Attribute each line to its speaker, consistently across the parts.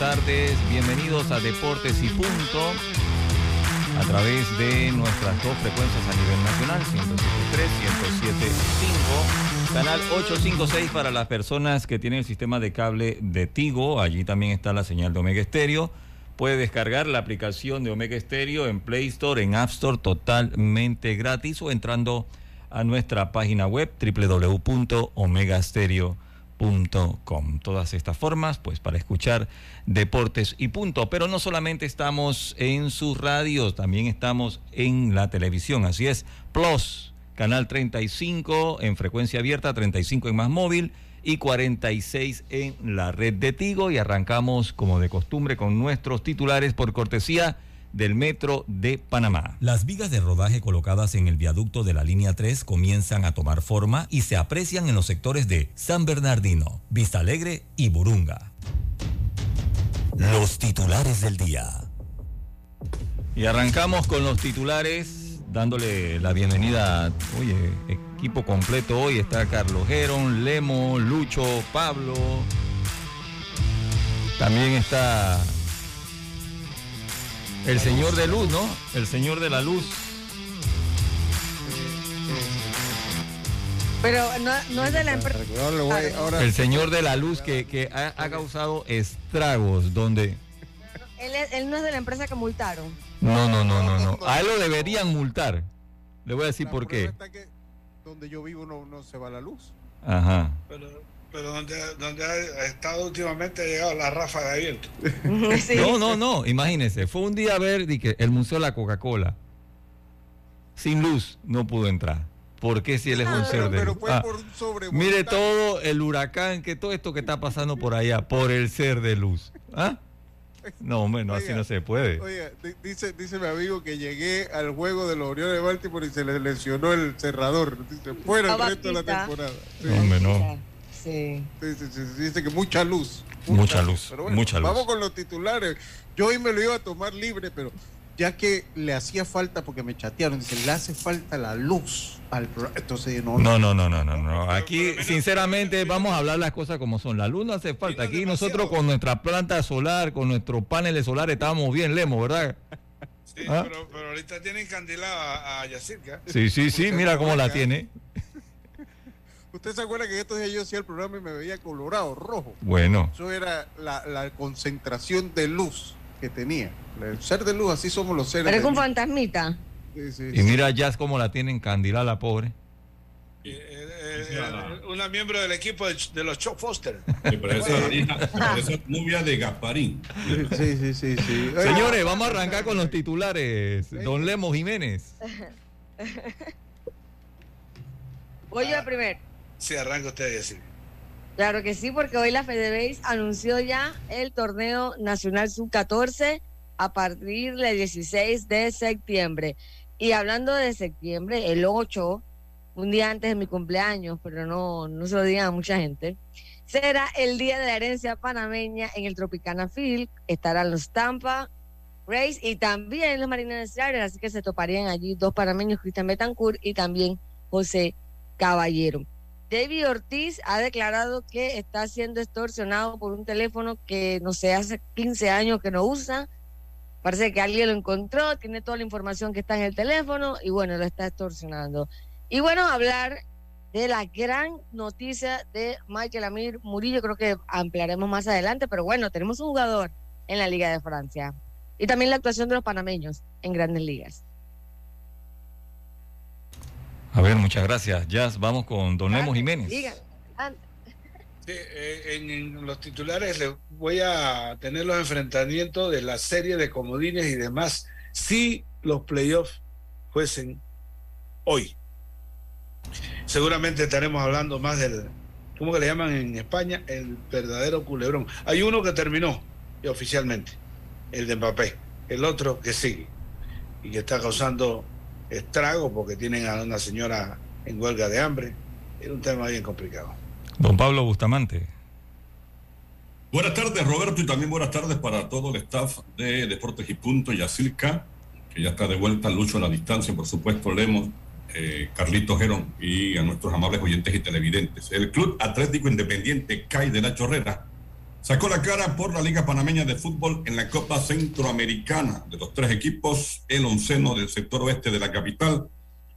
Speaker 1: Tardes, bienvenidos a Deportes y Punto. A través de nuestras dos frecuencias a nivel nacional, 107.3, 107.5, canal 856 para las personas que tienen el sistema de cable de Tigo, allí también está la señal de Omega Estéreo. Puede descargar la aplicación de Omega Estéreo en Play Store, en App Store, totalmente gratis o entrando a nuestra página web www.omegastereo.com Com. Todas estas formas, pues para escuchar deportes y punto. Pero no solamente estamos en sus radios, también estamos en la televisión. Así es, Plus, canal 35 en frecuencia abierta, 35 en más móvil y 46 en la red de Tigo. Y arrancamos, como de costumbre, con nuestros titulares por cortesía del Metro de Panamá.
Speaker 2: Las vigas de rodaje colocadas en el viaducto de la línea 3 comienzan a tomar forma y se aprecian en los sectores de San Bernardino, Vista Alegre y Burunga. Los titulares del día.
Speaker 1: Y arrancamos con los titulares, dándole la bienvenida, oye, equipo completo hoy. Está Carlos Geron, Lemo, Lucho, Pablo. También está el señor de luz, ¿no? El señor de la luz.
Speaker 3: Pero no, es de la empresa.
Speaker 1: El señor de la luz que, ha, causado estragos donde...
Speaker 3: Él, no es de la empresa que multaron.
Speaker 1: No, no, no, no, no. A él lo deberían multar. Le voy a decir por qué.
Speaker 4: donde yo vivo no, no se va la luz.
Speaker 1: Ajá.
Speaker 5: Pero pero donde, donde ha estado últimamente ha llegado la ráfaga de viento.
Speaker 1: No, no, no, imagínese, fue un día a ver que el Museo de la Coca-Cola, sin luz, no pudo entrar. ¿Por qué si él es un ser de luz? Ah, mire todo el huracán, que todo esto que está pasando por allá, por el ser de luz. ¿Ah? No, hombre, no, así no se puede.
Speaker 4: Oiga, dice, dice mi amigo que llegué al juego de los Orioles de Baltimore y se le lesionó el cerrador. Dice, fuera el resto de la temporada.
Speaker 1: No, hombre, no.
Speaker 4: Sí. Dice que mucha luz.
Speaker 1: Mucha, luz. mucha luz.
Speaker 4: Vamos con los titulares. Yo hoy me lo iba a tomar libre, pero ya que le hacía falta, porque me chatearon, dice, le hace falta la luz al programa. Entonces, no,
Speaker 1: no, no, no, no, no. Aquí, sinceramente, vamos a hablar las cosas como son. La luz no hace falta. Aquí nosotros con nuestra planta solar, con nuestros paneles solares, estábamos bien lemos, ¿verdad?
Speaker 5: Sí, ¿Ah? pero, pero, ahorita tienen candilada a Yacirca.
Speaker 1: Sí, sí, sí, mira cómo la tiene.
Speaker 4: ¿Usted se acuerda que estos días yo hacía el programa y me veía colorado, rojo?
Speaker 1: Bueno.
Speaker 4: Eso era la, concentración de luz que tenía. El ser de luz, así somos los seres.
Speaker 3: Pero es un fantasmita.
Speaker 1: y mira Jazz cómo la tienen candila la pobre.
Speaker 5: Eh, eh, eh, una miembro del equipo de, los Chuck Foster.
Speaker 6: esa esa de Gasparín.
Speaker 4: Sí, sí, sí, sí.
Speaker 1: Señores, vamos a arrancar con los titulares. Don Lemo Jiménez.
Speaker 3: Voy yo primero.
Speaker 5: Sí, arranca usted decir.
Speaker 3: Claro que sí, porque hoy la FedeBase anunció ya el torneo nacional sub-14 a partir del 16 de septiembre. Y hablando de septiembre, el 8, un día antes de mi cumpleaños, pero no, no se lo digan a mucha gente, será el Día de la Herencia Panameña en el Tropicana Field. Estarán los Tampa Rays y también los Marines de así que se toparían allí dos panameños, Cristian Betancourt y también José Caballero. David Ortiz ha declarado que está siendo extorsionado por un teléfono que no sé, hace 15 años que no usa Parece que alguien lo encontró, tiene toda la información que está en el teléfono y bueno, lo está extorsionando. Y bueno, hablar de la gran noticia de Michael Amir Murillo, creo que ampliaremos más adelante, pero bueno, tenemos un jugador en la Liga de Francia y también la actuación de los panameños en grandes ligas.
Speaker 7: A ver, muchas gracias. Jazz, vamos con Don Lemos Jiménez.
Speaker 5: Sí, eh, en, los titulares les voy a tener los enfrentamientos de la serie de comodines y demás si los playoffs fuesen hoy. Seguramente estaremos hablando más del, ¿cómo que le llaman en España? El verdadero culebrón. Hay uno que terminó oficialmente, el de Mbappé, el otro que sigue y que está causando estrago porque tienen a una señora en huelga de hambre. Es un tema bien complicado.
Speaker 7: Don Pablo Bustamante.
Speaker 6: Buenas tardes, Roberto, y también buenas tardes para todo el staff de Deportes y Punto, Yacilca, que ya está de vuelta, Lucho a la distancia, por supuesto, Lemos, eh, Carlito Gerón y a nuestros amables oyentes y televidentes. El Club Atlético Independiente CAI de la Chorrera sacó la cara por la Liga Panameña de Fútbol en la Copa Centroamericana. De los tres equipos, el onceno del sector oeste de la capital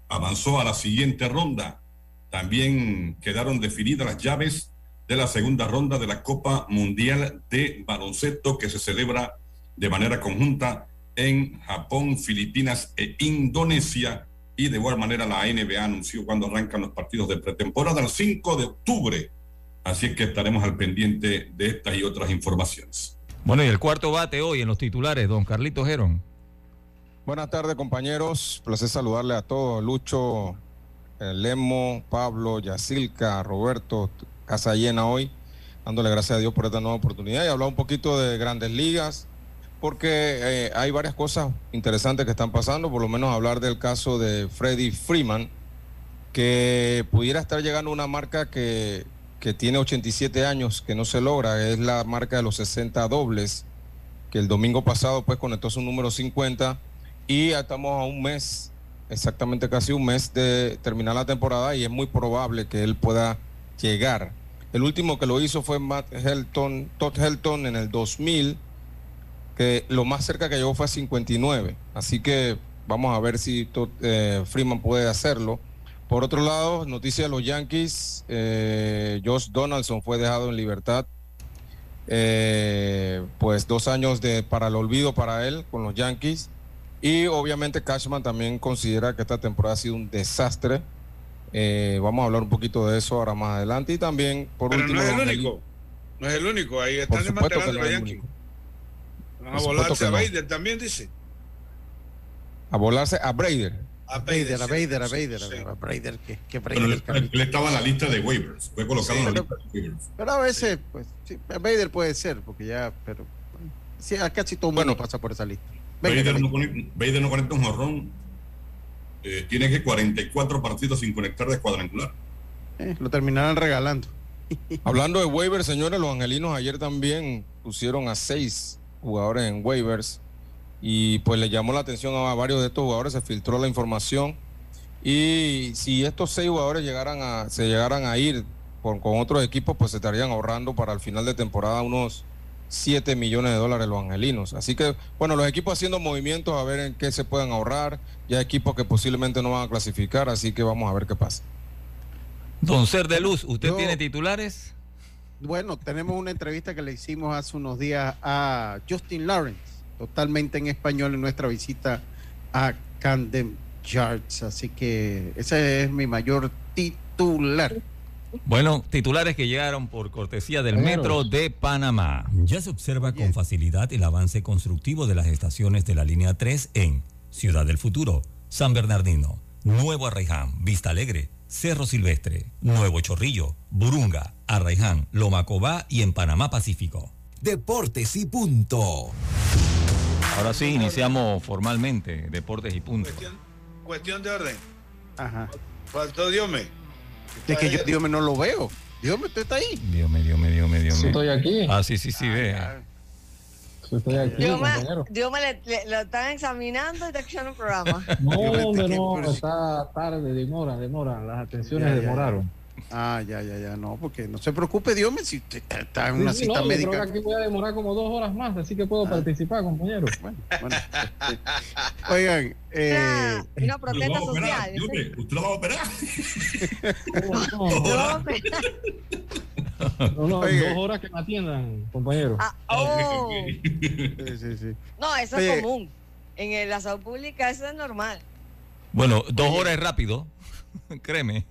Speaker 6: avanzó a la siguiente ronda. También quedaron definidas las llaves de la segunda ronda de la Copa Mundial de Baloncesto que se celebra de manera conjunta en Japón, Filipinas e Indonesia. Y de igual manera la NBA anunció cuando arrancan los partidos de pretemporada el 5 de octubre Así que estaremos al pendiente de estas y otras informaciones.
Speaker 7: Bueno, y el cuarto bate hoy en los titulares, don Carlito Gerón.
Speaker 8: Buenas tardes, compañeros. Placer saludarle a todos. Lucho, eh, Lemo, Pablo, Yacilca, Roberto, casa llena hoy. Dándole gracias a Dios por esta nueva oportunidad y hablar un poquito de grandes ligas, porque eh, hay varias cosas interesantes que están pasando, por lo menos hablar del caso de Freddy Freeman, que pudiera estar llegando a una marca que que tiene 87 años, que no se logra, es la marca de los 60 dobles, que el domingo pasado pues conectó su número 50 y ya estamos a un mes, exactamente casi un mes de terminar la temporada y es muy probable que él pueda llegar. El último que lo hizo fue Matt Helton, Todd Helton en el 2000, que lo más cerca que llegó fue a 59. Así que vamos a ver si Todd, eh, Freeman puede hacerlo. Por otro lado, noticia de los Yankees, eh, Josh Donaldson fue dejado en libertad. Eh, pues dos años de, para el olvido para él con los Yankees. Y obviamente Cashman también considera que esta temporada ha sido un desastre. Eh, vamos a hablar un poquito de eso ahora más adelante. Y también, por último.
Speaker 5: No es el único. No es el único. Ahí están desmantelando los Yankees. Van a volarse a Bader también, dice.
Speaker 8: A volarse a Brader.
Speaker 4: A Bader, a Bader, a Bader, a Bader, que, que
Speaker 6: Bader. él, estaba en la lista de waivers, fue colocado en la lista de waivers.
Speaker 4: Pero a veces, pues, sí, Bader puede ser, porque ya, pero sí, casi todo el mundo pasa por esa lista.
Speaker 6: Bader, no, Bader no conecta un jorrón, eh, tiene que 44 partidos sin conectar de cuadrangular.
Speaker 4: Eh, lo terminaron regalando.
Speaker 8: Hablando de waivers, señores, los angelinos ayer también pusieron a seis jugadores en waivers y pues le llamó la atención a varios de estos jugadores, se filtró la información y si estos seis jugadores llegaran a, se llegaran a ir con, con otros equipos, pues se estarían ahorrando para el final de temporada unos 7 millones de dólares los angelinos. Así que, bueno, los equipos haciendo movimientos a ver en qué se pueden ahorrar. Ya equipos que posiblemente no van a clasificar, así que vamos a ver qué pasa.
Speaker 7: Don Ser de Luz, ¿usted tiene titulares?
Speaker 4: Bueno, tenemos una entrevista que le hicimos hace unos días a Justin Lawrence totalmente en español en nuestra visita a Camden Yards. Así que ese es mi mayor titular.
Speaker 7: Bueno, titulares que llegaron por cortesía del Metro de Panamá.
Speaker 1: Ya se observa con facilidad el avance constructivo de las estaciones de la línea 3 en Ciudad del Futuro, San Bernardino, Nuevo Arraiján, Vista Alegre, Cerro Silvestre, Nuevo Chorrillo, Burunga, Arraiján, Lomacobá y en Panamá Pacífico.
Speaker 9: Deportes y punto.
Speaker 7: Ahora sí, iniciamos formalmente Deportes y Punto.
Speaker 5: Cuestión, de orden. Ajá. Faltó Diome.
Speaker 4: Es que yo Diome no lo veo. Diome, ¿usted está ahí?
Speaker 7: Diome, Diome, Diome, Diome.
Speaker 10: Sí, estoy aquí.
Speaker 7: Ah, sí, sí, sí, ve.
Speaker 10: estoy aquí,
Speaker 3: le, lo están examinando y está escuchando el programa.
Speaker 10: No, hombre, no, está tarde, demora, demora. Las atenciones demoraron.
Speaker 4: Ah, ya, ya, ya, no, porque no se preocupe, Dios mío, si usted está en una
Speaker 10: Sí,
Speaker 4: cita
Speaker 10: no, yo
Speaker 4: médica.
Speaker 10: creo que aquí voy a demorar como dos horas más, así que puedo participar, compañero.
Speaker 4: Bueno, bueno, este, oigan, eh,
Speaker 3: Una
Speaker 6: ¿Usted lo
Speaker 3: protesta social.
Speaker 6: ¿Usted lo va a operar?
Speaker 10: No, no, no, no,
Speaker 4: Oye.
Speaker 10: dos horas que me atiendan, compañero.
Speaker 3: Ah, oh.
Speaker 4: sí, sí, sí.
Speaker 3: No, eso
Speaker 4: Oye.
Speaker 3: es común. En el- la salud pública eso es normal.
Speaker 1: Bueno, dos horas es rápido. Créeme.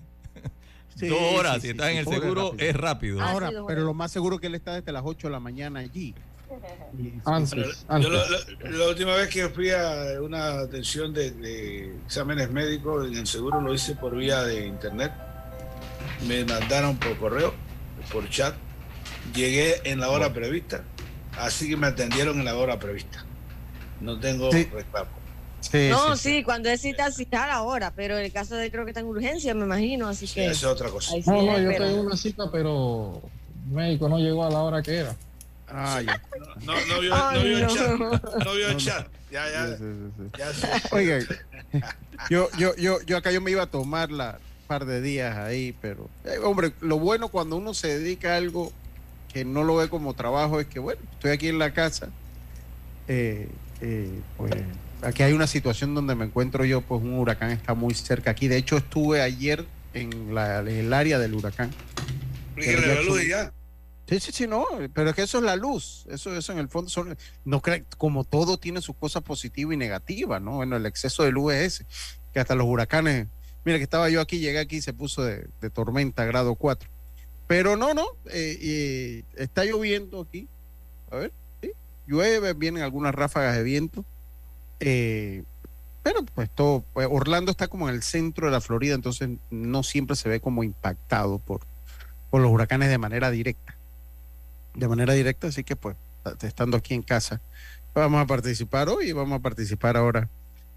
Speaker 4: Sí,
Speaker 1: dos horas,
Speaker 4: sí,
Speaker 1: si
Speaker 4: sí,
Speaker 1: estás
Speaker 4: sí,
Speaker 1: en el seguro,
Speaker 4: rápido.
Speaker 1: es rápido.
Speaker 3: Ah,
Speaker 4: Ahora,
Speaker 3: dos
Speaker 4: pero lo más seguro que él está desde las 8 de la mañana allí.
Speaker 10: Antes,
Speaker 5: Yo la, la- la última vez que fui a una atención de, de exámenes médicos en el seguro lo hice por vía de internet. Me mandaron por correo, por chat. Llegué en la hora prevista, así que me atendieron en la hora prevista. No tengo
Speaker 4: Sí.
Speaker 5: reclamo.
Speaker 4: Sí,
Speaker 3: no,
Speaker 4: sí,
Speaker 3: sí, cuando es cita, cita ahora, pero en el caso de él creo que está en urgencia, me imagino, así
Speaker 5: Sí,
Speaker 3: que.
Speaker 5: esa es otra cosa.
Speaker 10: No, no, yo tengo una cita, pero el médico no llegó a la hora que era.
Speaker 4: Ah, ya.
Speaker 5: No, no vio, no
Speaker 3: Ay,
Speaker 5: vio el
Speaker 3: no.
Speaker 5: chat. No vio el
Speaker 4: No, no.
Speaker 5: chat. Ya, ya,
Speaker 4: Sí, sí, sí, sí.
Speaker 5: ya.
Speaker 4: Oigan, yo, yo, yo, yo acá yo me iba a tomar la par de días ahí, pero eh, hombre, lo bueno cuando uno se dedica a algo que no lo ve como trabajo es que bueno, estoy aquí en la casa, eh, eh, pues aquí hay una situación donde me encuentro yo, pues un huracán está muy cerca aquí. De hecho, estuve ayer en, la, en el área del huracán.
Speaker 5: La luz y ya.
Speaker 4: Sí, sí, sí, no, pero es que eso es la luz, eso, eso en el fondo son, no como todo tiene sus cosas positivas y negativas, ¿no? Bueno, el exceso de luz es ese, que hasta los huracanes, mira que estaba yo aquí, llegué aquí y se puso de, de tormenta grado 4, pero no, no, eh, eh, está lloviendo aquí, a ver, sí, llueve, vienen algunas ráfagas de viento, eh, pero pues todo, pues, Orlando está como en el centro de la Florida, entonces no siempre se ve como impactado por, por los huracanes de manera directa. De manera directa, así que pues estando aquí en casa, vamos a participar hoy y vamos a participar ahora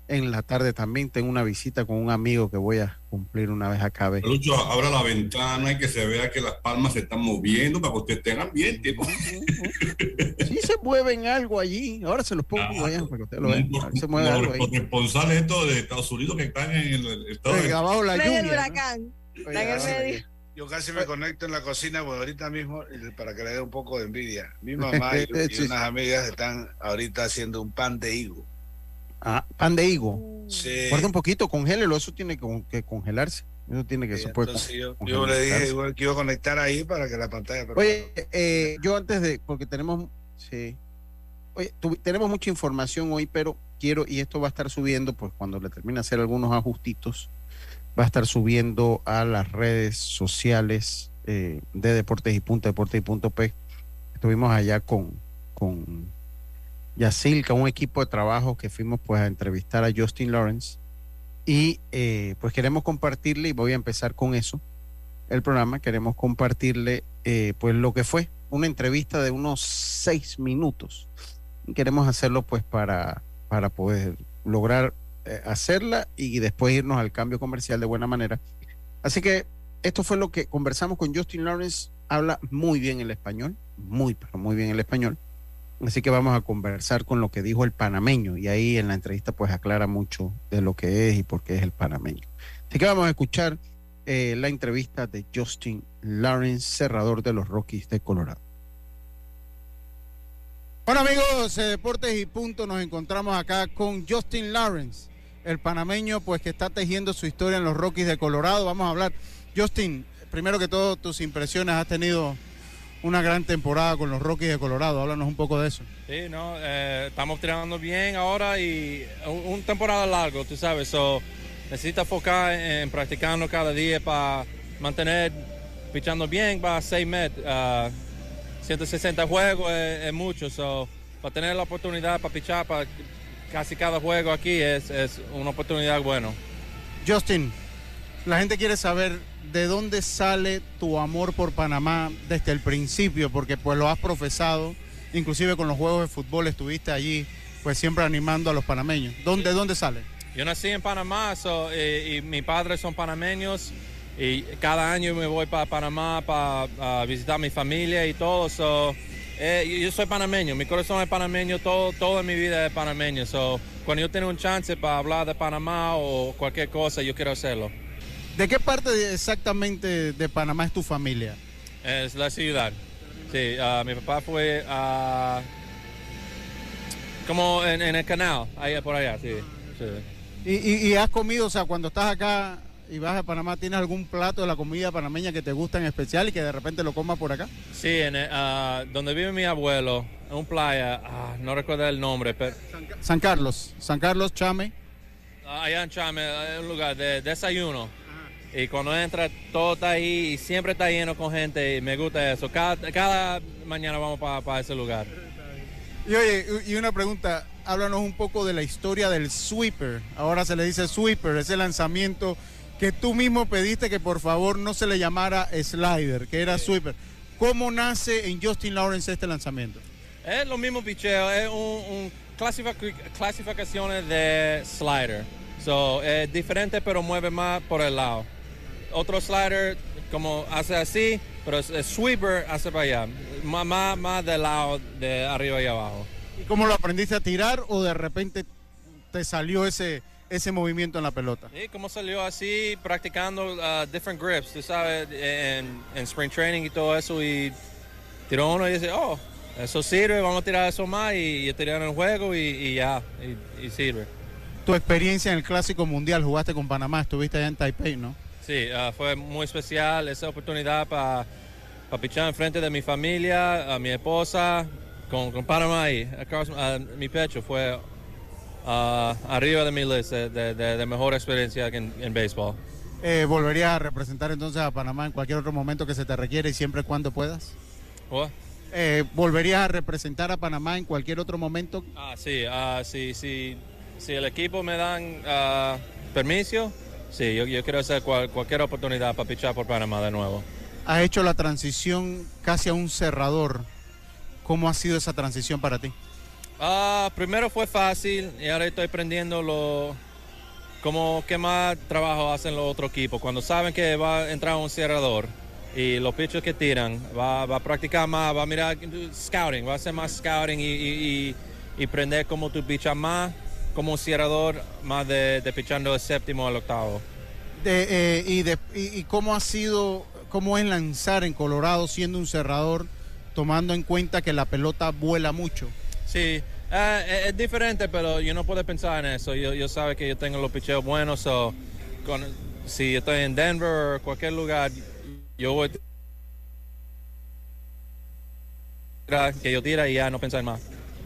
Speaker 4: en la tarde también. Tengo una visita con un amigo que voy a cumplir una vez acabe.
Speaker 6: Lucho, abra la ventana y que se vea que las palmas se están moviendo para que usted tenga ambiente. ¿no?
Speaker 4: Sí se mueven algo allí, ahora se los pongo
Speaker 6: Ah,
Speaker 4: allá para que usted lo vea. Se mueve
Speaker 6: los
Speaker 4: ahí.
Speaker 6: corresponsales estos de Estados Unidos que están en el, estado de...
Speaker 4: Oiga, abajo la
Speaker 3: Medio del
Speaker 4: lluvia. ¿no?
Speaker 3: huracán.
Speaker 4: Oiga,
Speaker 3: Está en el
Speaker 4: abajo la
Speaker 3: medio.
Speaker 5: Yo casi me conecto en la cocina, pues ahorita mismo, para que le dé un poco de envidia. Mi mamá y, y unas amigas están ahorita haciendo un pan de higo.
Speaker 4: Ah, pan de higo.
Speaker 5: Sí.
Speaker 4: Guarda un poquito, congélelo, eso tiene que, que congelarse. Eso tiene que,
Speaker 5: Sí,
Speaker 4: se puede
Speaker 5: entonces yo, le dije igual que iba a conectar ahí para que la pantalla.
Speaker 4: Oye, eh, yo antes de, porque tenemos, sí, oye, tu- tenemos mucha información hoy, pero quiero, y esto va a estar subiendo, pues cuando le termine hacer algunos ajustitos, va a estar subiendo a las redes sociales eh, de Deportes y Punto, Deportes y Punto P. Estuvimos allá con, con Yacilca, un equipo de trabajo que fuimos pues a entrevistar a Justin Lawrence y eh, pues queremos compartirle, y voy a empezar con eso, el programa, queremos compartirle eh, pues lo que fue una entrevista de unos seis minutos. Queremos hacerlo pues para, para poder lograr eh, hacerla y después irnos al cambio comercial de buena manera. Así que esto fue lo que conversamos con Justin Lawrence. Habla muy bien el español, muy, pero muy bien el español. Así que vamos a conversar con lo que dijo el panameño y ahí en la entrevista pues aclara mucho de lo que es y por qué es el panameño. Así que vamos a escuchar eh, la entrevista de Justin Lawrence, cerrador de los Rockies de Colorado. Bueno amigos, de Deportes y Punto, nos encontramos acá con Justin Lawrence, el panameño pues que está tejiendo su historia en los Rockies de Colorado. Vamos a hablar, Justin, primero que todo tus impresiones, has tenido una gran temporada con los Rockies de Colorado, háblanos un poco de eso.
Speaker 11: Sí, no, eh, estamos tirando bien ahora y un, un temporada largo, tú sabes, so necesita enfocar en, practicando cada día para mantener pichando bien para seis meses. ah, 160 juegos es, es mucho, so para tener la oportunidad para pichar para casi cada juego aquí es, es una oportunidad buena.
Speaker 4: Justin, la gente quiere saber de dónde sale tu amor por Panamá desde el principio, porque pues lo has profesado, inclusive con los juegos de fútbol estuviste allí, pues siempre animando a los panameños. ¿Dónde, dónde sale?
Speaker 11: Yo nací en Panamá so, y, y mis padres son panameños y cada año me voy para Panamá para visitar a mi familia y todo. So, eh, yo- yo soy panameño, mi corazón es panameño, todo, toda mi vida es panameño. So, cuando yo tengo un chance para hablar de Panamá o cualquier cosa, yo quiero hacerlo.
Speaker 4: ¿De qué parte exactamente de Panamá es tu familia?
Speaker 11: Es la ciudad. Sí, ah, mi papá fue a... como en, en el canal, ahí por allá, sí. sí.
Speaker 4: ¿Y, y, y has comido, o sea, cuando estás acá y vas a Panamá, ¿tienes algún plato de la comida panameña que te gusta en especial y que de repente lo comas por acá?
Speaker 11: Sí, en, el- ah, donde vive mi abuelo, en un playa, ah, no recuerdo el nombre, pero
Speaker 4: San Carlos, San Carlos, Chame.
Speaker 11: allá en Chame, hay un lugar de desayuno. Y cuando entra, todo está ahí y siempre está lleno con gente y me gusta eso. Cada, cada mañana vamos para ese lugar.
Speaker 4: Y oye, y una pregunta, háblanos un poco de la historia del sweeper. Ahora se le dice sweeper, ese lanzamiento que tú mismo pediste que por favor no se le llamara slider, que era sweeper. ¿Cómo nace en Justin Lawrence este lanzamiento?
Speaker 11: Es lo mismo picheo, es un, un clasific- clasificaciones de slider. So, es diferente pero mueve más por el lado. Otro slider como hace así, pero es, es sweeper hace para allá. Más, más, más del lado de arriba y abajo.
Speaker 4: ¿Y cómo lo aprendiste a tirar o de repente te salió ese, ese movimiento en la pelota?
Speaker 11: Y como salió así, practicando uh, different grips, tú sabes, en, en spring training y todo eso, y tiró uno y dice, oh, eso sirve, vamos a tirar eso más, y, y tirar en el juego y, y ya, y, y sirve.
Speaker 4: Tu experiencia en el Clásico Mundial, jugaste con Panamá, estuviste allá en Taipei, ¿no?
Speaker 11: Sí, ah, fue muy especial esa oportunidad para pichar enfrente de mi familia, a mi esposa, con, con Panamá ahí. Across, ah, mi pecho fue ah, arriba de mi lista de, de, de mejor experiencia en, en béisbol.
Speaker 4: Eh, ¿Volverías a representar entonces a Panamá en cualquier otro momento que se te requiere y siempre cuando puedas?
Speaker 11: What?
Speaker 4: Eh, ¿Volverías a representar a Panamá en cualquier otro momento?
Speaker 11: Ah, sí, ah, sí, sí, si el equipo me dan permiso, sí, yo, yo quiero hacer cual- cualquier oportunidad para pichar por Panamá de nuevo.
Speaker 4: Has hecho la transición casi a un cerrador. ¿Cómo ha sido esa transición para ti?
Speaker 11: Ah, primero fue fácil y ahora estoy aprendiendo lo como qué más trabajo hacen los otros equipos. Cuando saben que va a entrar un cerrador y los pitchers que tiran, va, va a practicar más, va a mirar scouting, va a hacer más scouting y, y, y, y aprender cómo tú pichas más como un cerrador, más de, de pichando el séptimo al octavo.
Speaker 4: De, eh, y, de- y- y cómo ha sido, cómo es lanzar en Colorado siendo un cerrador, tomando en cuenta que la pelota vuela mucho?
Speaker 11: Sí, eh, es, es diferente, pero yo no puedo pensar en eso. Yo, yo sabe que yo tengo los picheos buenos, so, con- si estoy en Denver o cualquier lugar, yo voy que yo tira y ya no pensar más.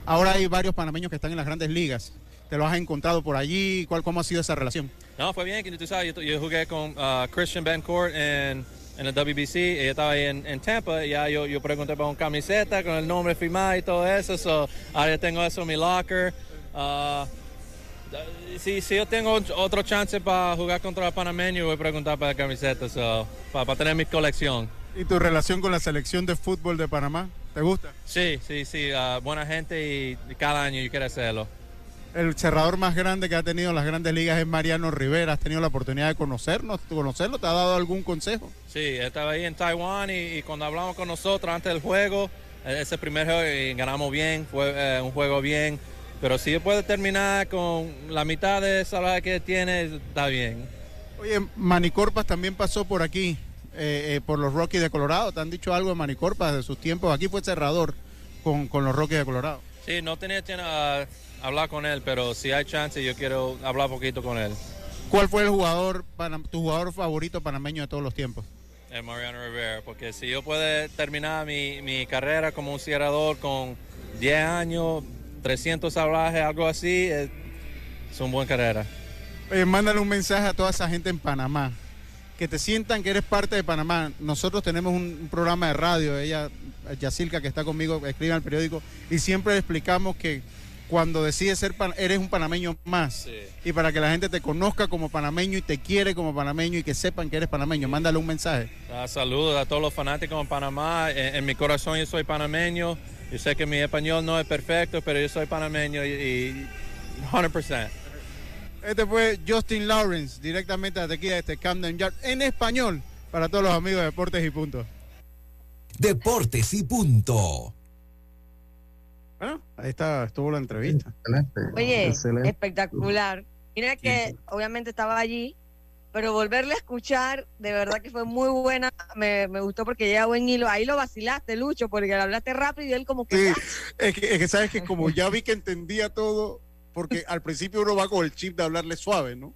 Speaker 4: Ahora hay varios panameños que están en las grandes ligas. ¿Te los has encontrado por allí? ¿Cuál, ¿Cómo ha sido esa relación?
Speaker 11: No, fue bien, que tú sabes, yo, yo jugué con ah, Christian Bencourt en, en el WBC, ella estaba ahí en, en Tampa, y ya yo, yo pregunté por una camiseta con el nombre firmado y todo eso, so, ahora tengo eso en mi locker. Ah, si, si yo tengo otro chance para jugar contra el panameño, voy a preguntar para la camiseta, so, para, para tener mi colección.
Speaker 4: ¿Y tu relación con la selección de fútbol de Panamá? ¿Te gusta?
Speaker 11: Sí, sí, sí, ah, buena gente y, y cada año yo quiero hacerlo.
Speaker 4: El cerrador más grande que ha tenido en las grandes ligas es Mariano Rivera. ¿Has tenido la oportunidad de conocernos, conocerlo? ¿Te ha dado algún consejo?
Speaker 11: Sí, estaba ahí en Taiwán y, y cuando hablamos con nosotros antes del juego, eh, ese primer juego y ganamos bien, fue eh, un juego bien. Pero si puede terminar con la mitad de esa que tiene, está bien.
Speaker 4: Oye, Manicorpas también pasó por aquí, eh, eh, por los Rockies de Colorado. ¿Te han dicho algo de Manicorpas de sus tiempos? Aquí fue cerrador con, con los Rockies de Colorado.
Speaker 11: Sí, no tenía hablar con él, pero si hay chance, yo quiero hablar poquito con él.
Speaker 4: ¿Cuál fue el jugador, tu jugador favorito panameño de todos los tiempos?
Speaker 11: Es Mariano Rivera, porque si yo puedo terminar mi, mi carrera como un cerrador con 10 años, 300 salvajes, algo así, es, es una buena carrera.
Speaker 4: Oye, mándale un mensaje a toda esa gente en Panamá. Que te sientan que eres parte de Panamá. Nosotros tenemos un, un programa de radio, ella, Yacilca, que está conmigo, escribe en el periódico, y siempre le explicamos que cuando decides ser, pan- eres un panameño más. Y para que la gente te conozca como panameño y te quiere como panameño y que sepan que eres panameño, mándale un mensaje.
Speaker 11: Ah, saludos a todos los fanáticos en Panamá. En, en mi corazón yo soy panameño. Yo sé que mi español no es perfecto, pero yo soy panameño y, y 100%.
Speaker 4: Este fue Justin Lawrence, directamente desde aquí, de este Camden Yard, en español, para todos los amigos de Deportes y Punto.
Speaker 9: Deportes y punto.
Speaker 4: Bueno, ahí está, estuvo la entrevista.
Speaker 3: Oye, espectacular. Mira que obviamente estaba allí pero volverle a escuchar, de verdad que fue muy buena, me, me gustó porque llega buen hilo, ahí lo vacilaste, Lucho, porque le hablaste rápido y él como que...
Speaker 4: Sí, es que, es que sabes que como ya vi que entendía todo, porque al principio uno va con el chip de hablarle suave, ¿no?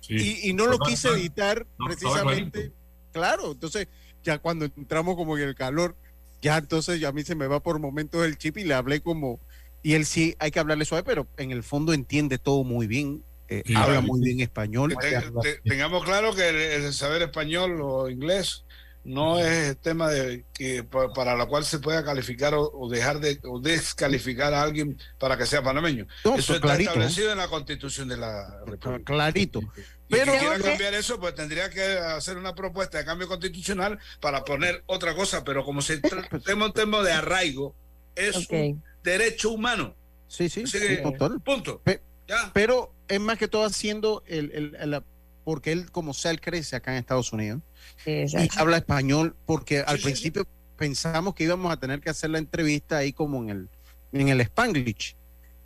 Speaker 6: Sí.
Speaker 4: Y, y no lo quise editar
Speaker 6: no,
Speaker 4: precisamente. Claro, entonces ya cuando entramos como en el calor, ya entonces ya a mí se me va por momentos el chip y le hablé como, y él sí hay que hablarle suave, pero en el fondo entiende todo muy bien, eh,
Speaker 5: Sí,
Speaker 4: habla muy bien español.
Speaker 5: Te- te- tengamos claro que el, el saber español o inglés no es tema de que pa- para la cual se pueda calificar o, o dejar de o descalificar a alguien para que sea panameño.
Speaker 4: No,
Speaker 5: eso
Speaker 4: pues,
Speaker 5: está
Speaker 4: clarito,
Speaker 5: establecido en la Constitución de la República.
Speaker 4: Clarito. Pero-
Speaker 5: que quiera cambiar eso, pues tendría que hacer una propuesta de cambio constitucional para poner otra cosa, pero como se trata un tema de arraigo, es
Speaker 3: Ok.
Speaker 5: un derecho humano.
Speaker 4: Sí, sí, sí,
Speaker 5: que,
Speaker 4: total.
Speaker 5: punto.
Speaker 4: Pe-
Speaker 5: Ya.
Speaker 4: Pero es más que todo haciendo el, el- el- porque él como sea él crece acá en Estados Unidos
Speaker 3: Sí,
Speaker 4: y habla español porque al
Speaker 5: sí,
Speaker 4: principio pensamos que íbamos a tener que hacer la entrevista ahí como en el en el Spanglish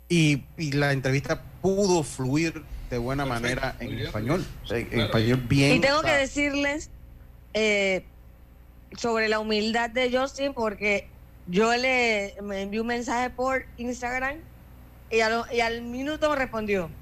Speaker 4: y, y la entrevista pudo fluir de buena
Speaker 5: Perfecto,
Speaker 4: manera en
Speaker 5: bien,
Speaker 4: español en
Speaker 5: Claro.
Speaker 4: español bien
Speaker 3: Y tengo que decirles eh, sobre la humildad de Justin, porque yo le me envié un mensaje por Instagram y, a lo- y al minuto me respondió.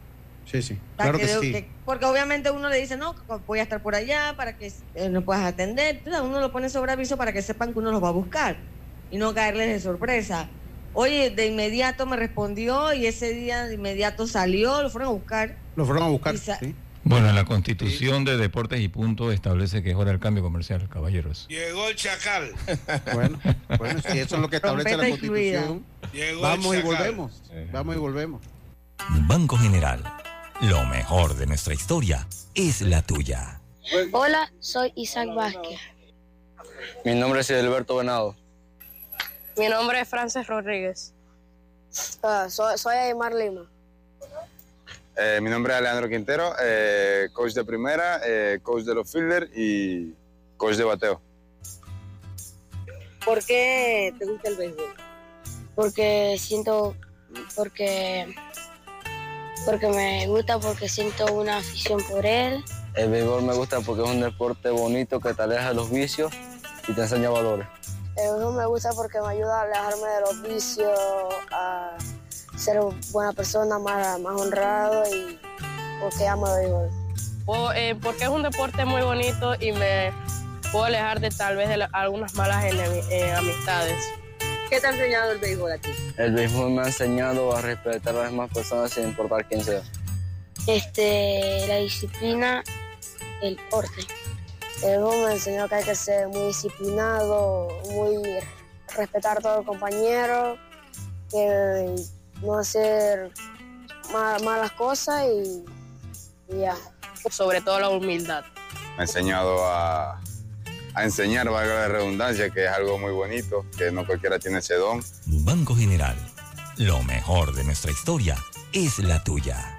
Speaker 4: sí sí claro que, sí
Speaker 3: que- porque obviamente uno le dice, no, voy a estar por allá para que eh, nos puedas atender. Entonces, uno lo pone sobre aviso para que sepan que uno los va a buscar y no caerles de sorpresa. Oye, de inmediato me respondió y ese día de inmediato salió, lo fueron a buscar.
Speaker 4: Lo fueron a buscar sí.
Speaker 7: Bueno, la constitución de Deportes y Punto establece que es hora del cambio comercial, caballeros.
Speaker 5: Llegó el chacal.
Speaker 4: bueno bueno si eso es lo que establece la constitución
Speaker 5: Llegó
Speaker 4: vamos y volvemos
Speaker 7: Eh.
Speaker 4: vamos y volvemos
Speaker 1: Banco General. Lo mejor de nuestra historia es la tuya.
Speaker 12: Hola, soy Isaac Vázquez.
Speaker 13: Mi nombre es Alberto Venado.
Speaker 12: Mi nombre es Frances Rodríguez. Ah, soy, soy Aymar Lima.
Speaker 13: Eh, mi nombre es Alejandro Quintero, eh, coach de primera, eh, coach de los fielders y coach de bateo.
Speaker 3: ¿Por qué te gusta el béisbol?
Speaker 12: Porque siento, porque, porque me gusta, porque siento una afición por él.
Speaker 13: El béisbol me gusta porque es un deporte bonito que te aleja de los vicios y te enseña valores.
Speaker 12: El béisbol me gusta porque me ayuda a alejarme de los vicios, a ser buena persona, más, más honrado y porque amo el béisbol.
Speaker 14: eh, porque es un deporte muy bonito y me puedo alejar de tal vez de la- algunas malas eh, amistades.
Speaker 3: ¿Qué te ha enseñado el béisbol a ti?
Speaker 13: El béisbol me ha enseñado a respetar a las demás personas sin importar quién sea.
Speaker 12: Este, la disciplina, el orden. El béisbol me enseñó que hay que ser muy disciplinado, muy respetar a todo el compañero, que no hacer ma- malas cosas y, y ya.
Speaker 14: Sobre todo la humildad.
Speaker 13: Me ha enseñado a, a enseñar, valga la redundancia, que es algo muy bonito, que no cualquiera tiene ese don.
Speaker 1: Banco General. Lo mejor de nuestra historia es la tuya.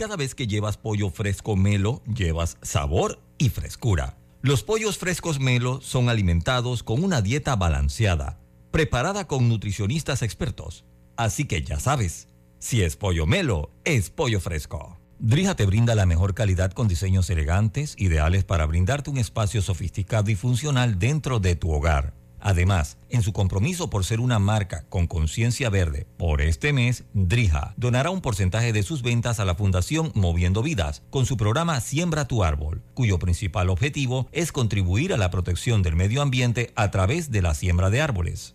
Speaker 1: Cada vez que llevas pollo fresco Melo, llevas sabor y frescura. Los pollos frescos Melo son alimentados con una dieta balanceada, preparada con nutricionistas expertos. Así que ya sabes, si es pollo Melo, es pollo fresco. Drija te brinda la mejor calidad con diseños elegantes, ideales para brindarte un espacio sofisticado y funcional dentro de tu hogar. Además, en su compromiso por ser una marca con conciencia verde, por este mes, Drija donará un porcentaje de sus ventas a la Fundación Moviendo Vidas con su programa Siembra tu Árbol, cuyo principal objetivo es contribuir a la protección del medio ambiente a través de la siembra de árboles.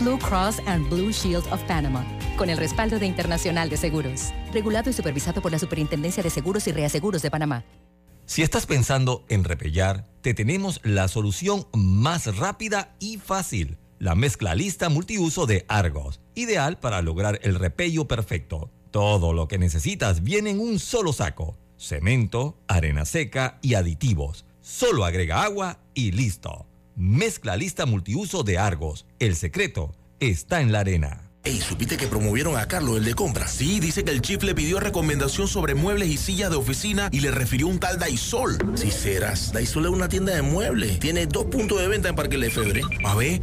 Speaker 15: Blue Cross and Blue Shield of Panama, con el respaldo de Internacional de Seguros. Regulado y supervisado por la Superintendencia de Seguros y Reaseguros de Panamá.
Speaker 1: Si estás pensando en repellar, te tenemos la solución más rápida y fácil. La mezcla lista multiuso de Argos, ideal para lograr el repello perfecto. Todo lo que necesitas viene en un solo saco. Cemento, arena seca y aditivos. Solo agrega agua y listo. Mezcla lista multiuso de Argos. El secreto está en la arena.
Speaker 16: Ey, ¿supiste que promovieron a Carlos, el de compras? Sí, dice que el chief le pidió recomendación sobre muebles y sillas de oficina y le refirió un tal Daisol. Si serás, Daisol es una tienda de muebles. Tiene dos puntos de venta en Parque Lefebvre. A ver,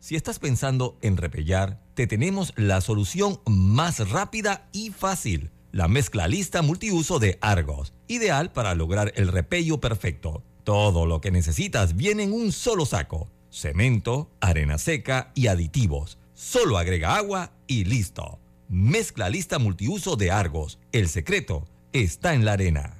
Speaker 1: Si estás pensando en repellar, te tenemos la solución más rápida y fácil. La mezcla lista multiuso de Argos, ideal para lograr el repello perfecto. Todo lo que necesitas viene en un solo saco. Cemento, arena seca y aditivos. Solo agrega agua y listo. Mezcla lista multiuso de Argos. El secreto está en la arena.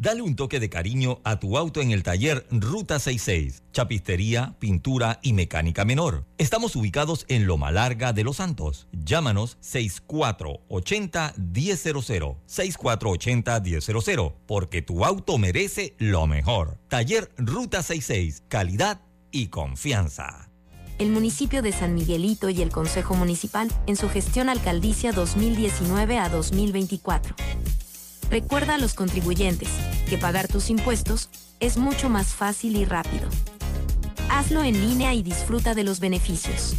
Speaker 1: Dale un toque de cariño a tu auto en el taller Ruta 66. Chapistería, pintura y mecánica menor. Estamos ubicados en Loma Larga de Los Santos. Llámanos 6480-1000. 6480-1000. Porque tu auto merece lo mejor. Taller Ruta 66. Calidad y confianza.
Speaker 17: El municipio de San Miguelito y el Consejo Municipal en su gestión alcaldicia 2019 a 2024. Recuerda a los contribuyentes que pagar tus impuestos es mucho más fácil y rápido. Hazlo en línea y disfruta de los beneficios.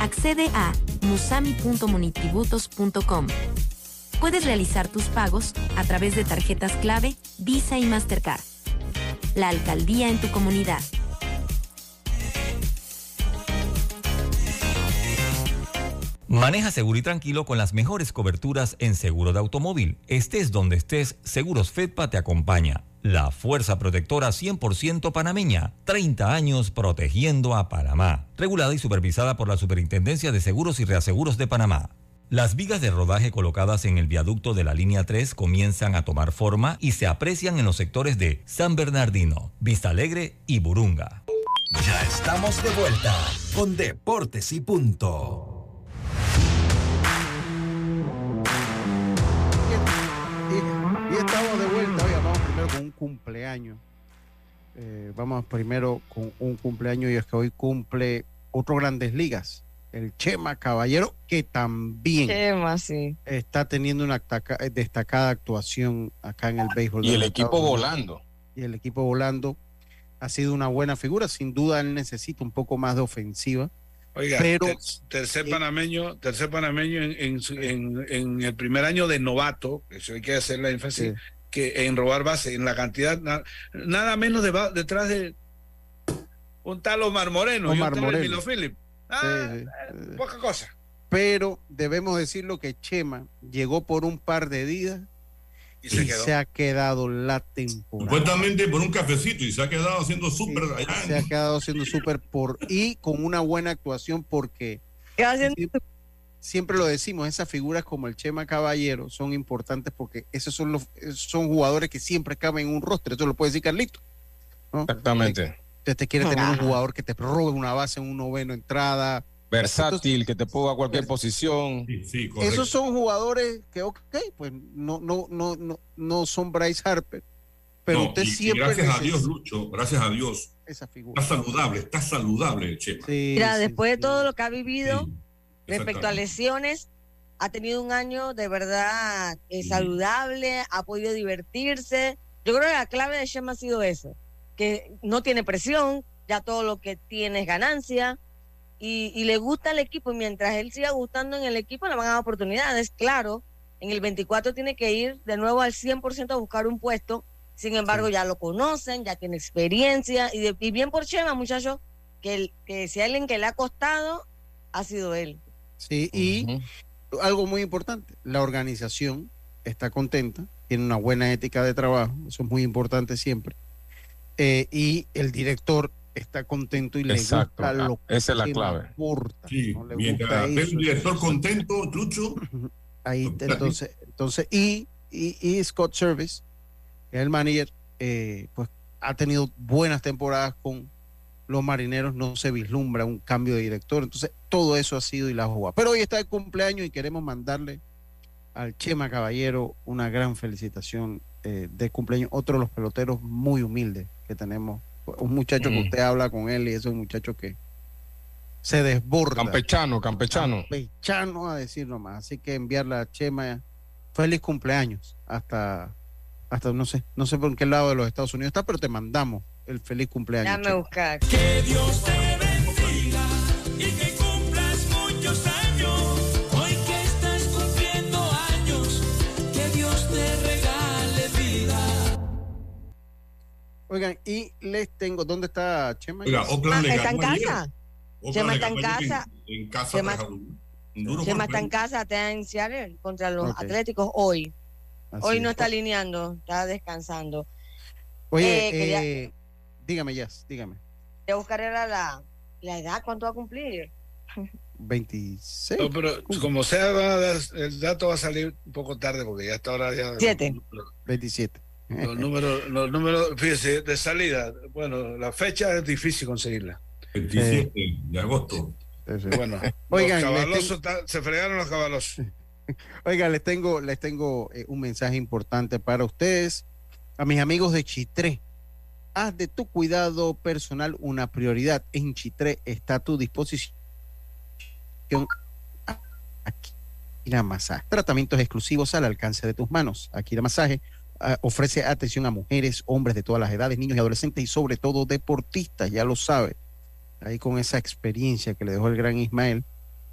Speaker 17: Accede a musami.munitributos.com. Puedes realizar tus pagos a través de tarjetas clave, Visa y Mastercard. La alcaldía en tu comunidad.
Speaker 1: Maneja seguro y tranquilo con las mejores coberturas en seguro de automóvil. Estés donde estés, Seguros Fedpa te acompaña. La fuerza protectora 100% panameña. 30 años protegiendo a Panamá. Regulada y supervisada por la Superintendencia de Seguros y Reaseguros de Panamá. Las vigas de rodaje colocadas en el viaducto de la línea 3 comienzan a tomar forma y se aprecian en los sectores de San Bernardino, Vista Alegre y Burunga.
Speaker 9: Ya estamos de vuelta con Deportes y Punto.
Speaker 4: Y estamos de vuelta. Oiga, vamos primero con un cumpleaños. Eh, vamos primero con un cumpleaños y es que hoy cumple otro Grandes Ligas, el Chema Caballero, que también
Speaker 3: Chema, sí.
Speaker 4: está teniendo una ataca- eh, destacada actuación acá en el béisbol.
Speaker 8: Y el equipo
Speaker 4: Estados Unidos.
Speaker 8: volando.
Speaker 4: Y el equipo volando ha sido una buena figura. Sin duda, él necesita un poco más de ofensiva.
Speaker 5: Oiga,
Speaker 4: pero
Speaker 5: ter- tercer panameño, tercer panameño en, en en- en el primer año de novato, eso hay que hacer la énfasis, que en robar base, en la cantidad, na- nada menos de, detrás de un tal Omar Moreno y
Speaker 4: Omar
Speaker 5: un tal
Speaker 4: Moreno.
Speaker 5: Philip. Ah, eh, poca cosa.
Speaker 4: pero debemos decirlo que Chema llegó por un par de días y,
Speaker 6: se quedó.
Speaker 4: se ha quedado la temporada.
Speaker 6: Supuestamente por un cafecito y se ha quedado haciendo súper.
Speaker 4: Se ha quedado haciendo súper por y con una buena actuación porque siempre lo decimos, esas figuras como el Chema Caballero son importantes porque esos son los esos son jugadores que siempre caben en un rostro. Eso lo puede decir Carlito. ¿no?
Speaker 8: Exactamente.
Speaker 4: Usted te quiere tener un jugador que te robe una base en un noveno entrada.
Speaker 8: Versátil, que te ponga a cualquier posición.
Speaker 6: Sí,
Speaker 4: Esos son jugadores que, ok, pues no, no, no, no, no son Bryce Harper. Pero
Speaker 6: No,
Speaker 4: usted
Speaker 6: y- y
Speaker 4: siempre.
Speaker 6: gracias a Dios, Lucho, gracias a Dios.
Speaker 4: Esa figura.
Speaker 6: Está saludable, está saludable el Chema.
Speaker 3: Mira, después de todo lo que ha vivido respecto a lesiones, ha tenido un año de verdad eh, saludable, ha podido divertirse. Yo creo que la clave de Shema ha sido eso, que no tiene presión, ya todo lo que tiene es ganancia y, y le gusta el equipo y mientras él siga gustando en el equipo le van a dar oportunidades, claro. En el 24 tiene que ir de nuevo al 100% a buscar un puesto, sin embargo ya lo conocen, ya tiene experiencia y, de- y bien por Chema, muchachos, que, el- que si alguien que le ha costado ha sido él.
Speaker 4: Sí, y algo muy importante, la organización está contenta, tiene una buena ética de trabajo, eso es muy importante siempre. Eh, y el director está contento y le
Speaker 8: Exacto,
Speaker 4: gusta lo que
Speaker 8: esa es la
Speaker 4: le
Speaker 8: clave.
Speaker 4: importa,
Speaker 6: Sí,
Speaker 4: ¿no? Le
Speaker 6: mientras
Speaker 4: gusta eso,
Speaker 6: un director
Speaker 4: eso.
Speaker 6: contento, Lucho.
Speaker 4: Ahí entonces, entonces y, y, y Scott Service, que es el manager, eh, pues ha tenido buenas temporadas con los marineros, no se vislumbra un cambio de director, entonces todo eso ha sido y la ha jugado. Pero hoy está el cumpleaños y queremos mandarle al Chema Caballero una gran felicitación eh, de cumpleaños, otro de los peloteros muy humildes que tenemos, un muchacho que
Speaker 8: Mm.
Speaker 4: usted habla con él y es un muchacho que se desborda.
Speaker 8: Campechano, campechano.
Speaker 4: Campechano a decir nomás. Así que enviarle a Chema feliz cumpleaños hasta, hasta no sé, no sé por qué lado de los Estados Unidos está, pero te mandamos el feliz cumpleaños. Chema.
Speaker 3: buscar.
Speaker 18: Que Dios te
Speaker 4: Oigan, y les tengo, ¿dónde está Chema?
Speaker 6: Oiga, Oakland
Speaker 3: Ah, está en casa. Chema está en casa.
Speaker 6: En, en casa
Speaker 3: Chema- Chema está en casa, está en Seattle contra los
Speaker 4: Ok.
Speaker 3: Atléticos hoy.
Speaker 4: Así
Speaker 3: hoy
Speaker 4: es.
Speaker 3: no está alineando, está descansando.
Speaker 4: Oye,
Speaker 3: Eh, quería-
Speaker 4: eh, dígame, Jazz, dígame.
Speaker 3: Voy a buscar era la, la edad, ¿cuánto va a cumplir?
Speaker 4: 26.
Speaker 5: No, pero como sea, el dato va a salir un poco tarde porque ya está ahora ya.
Speaker 3: Siete.
Speaker 4: 27.
Speaker 5: Los números, los números, fíjese, de salida, bueno, la fecha es difícil conseguirla.
Speaker 6: 27 de agosto.
Speaker 5: Bueno,
Speaker 4: Oigan,
Speaker 5: los ta- se fregaron los cabalosos.
Speaker 4: Oiga, les tengo, les tengo eh, un mensaje importante para ustedes. A mis amigos de Chitré, haz de tu cuidado personal una prioridad. En Chitré está a tu disposición Akira Masaje. Tratamientos exclusivos al alcance de tus manos. Akira Masaje ah, ofrece atención a mujeres, hombres de todas las edades, niños y adolescentes y sobre todo deportistas, ya lo sabe. Ahí con esa experiencia que le dejó el gran Ismael,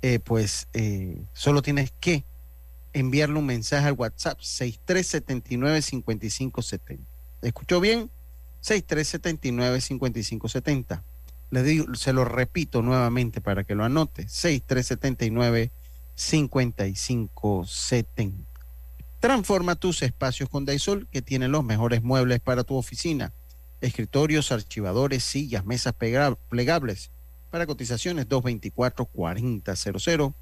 Speaker 4: eh, pues eh, solo tienes que enviarle un mensaje al WhatsApp 6379-5570. ¿Escuchó bien? 6379-5570. Le digo, se lo repito nuevamente para que lo anote. 6379-5570. Transforma tus espacios con Daisol, que tiene los mejores muebles para tu oficina. Escritorios, archivadores, sillas, mesas plegables. Para cotizaciones 224-4000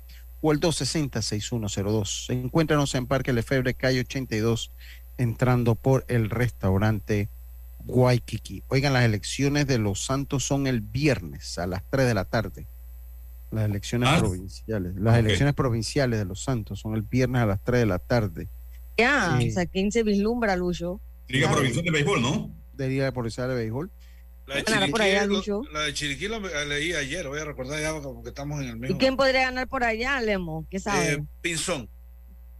Speaker 4: o el 260-6102. Encuéntranos en Parque Lefebvre, calle 82, entrando por el restaurante Waikiki. Oigan, las elecciones de Los Santos son el viernes a las 3 de la tarde. Las elecciones
Speaker 6: Ah,
Speaker 4: provinciales. Las elecciones provinciales de Los Santos son el viernes a las 3 de la tarde.
Speaker 3: Ya,
Speaker 4: Sí.
Speaker 3: o sea, ¿quién se vislumbra, Lucho?
Speaker 6: Liga Provincial de Béisbol, ¿no?
Speaker 4: De Liga de Policía de Béisbol.
Speaker 5: La de
Speaker 3: por allá,
Speaker 5: Chiriquí, lo-
Speaker 3: Lucho.
Speaker 5: la de Chiriquí la leí ayer, voy a recordar ya porque estamos en el
Speaker 3: ¿Y
Speaker 5: mismo.
Speaker 3: quién podría ganar por allá, Lemo? ¿Qué sabe?
Speaker 5: Eh, Pinzón.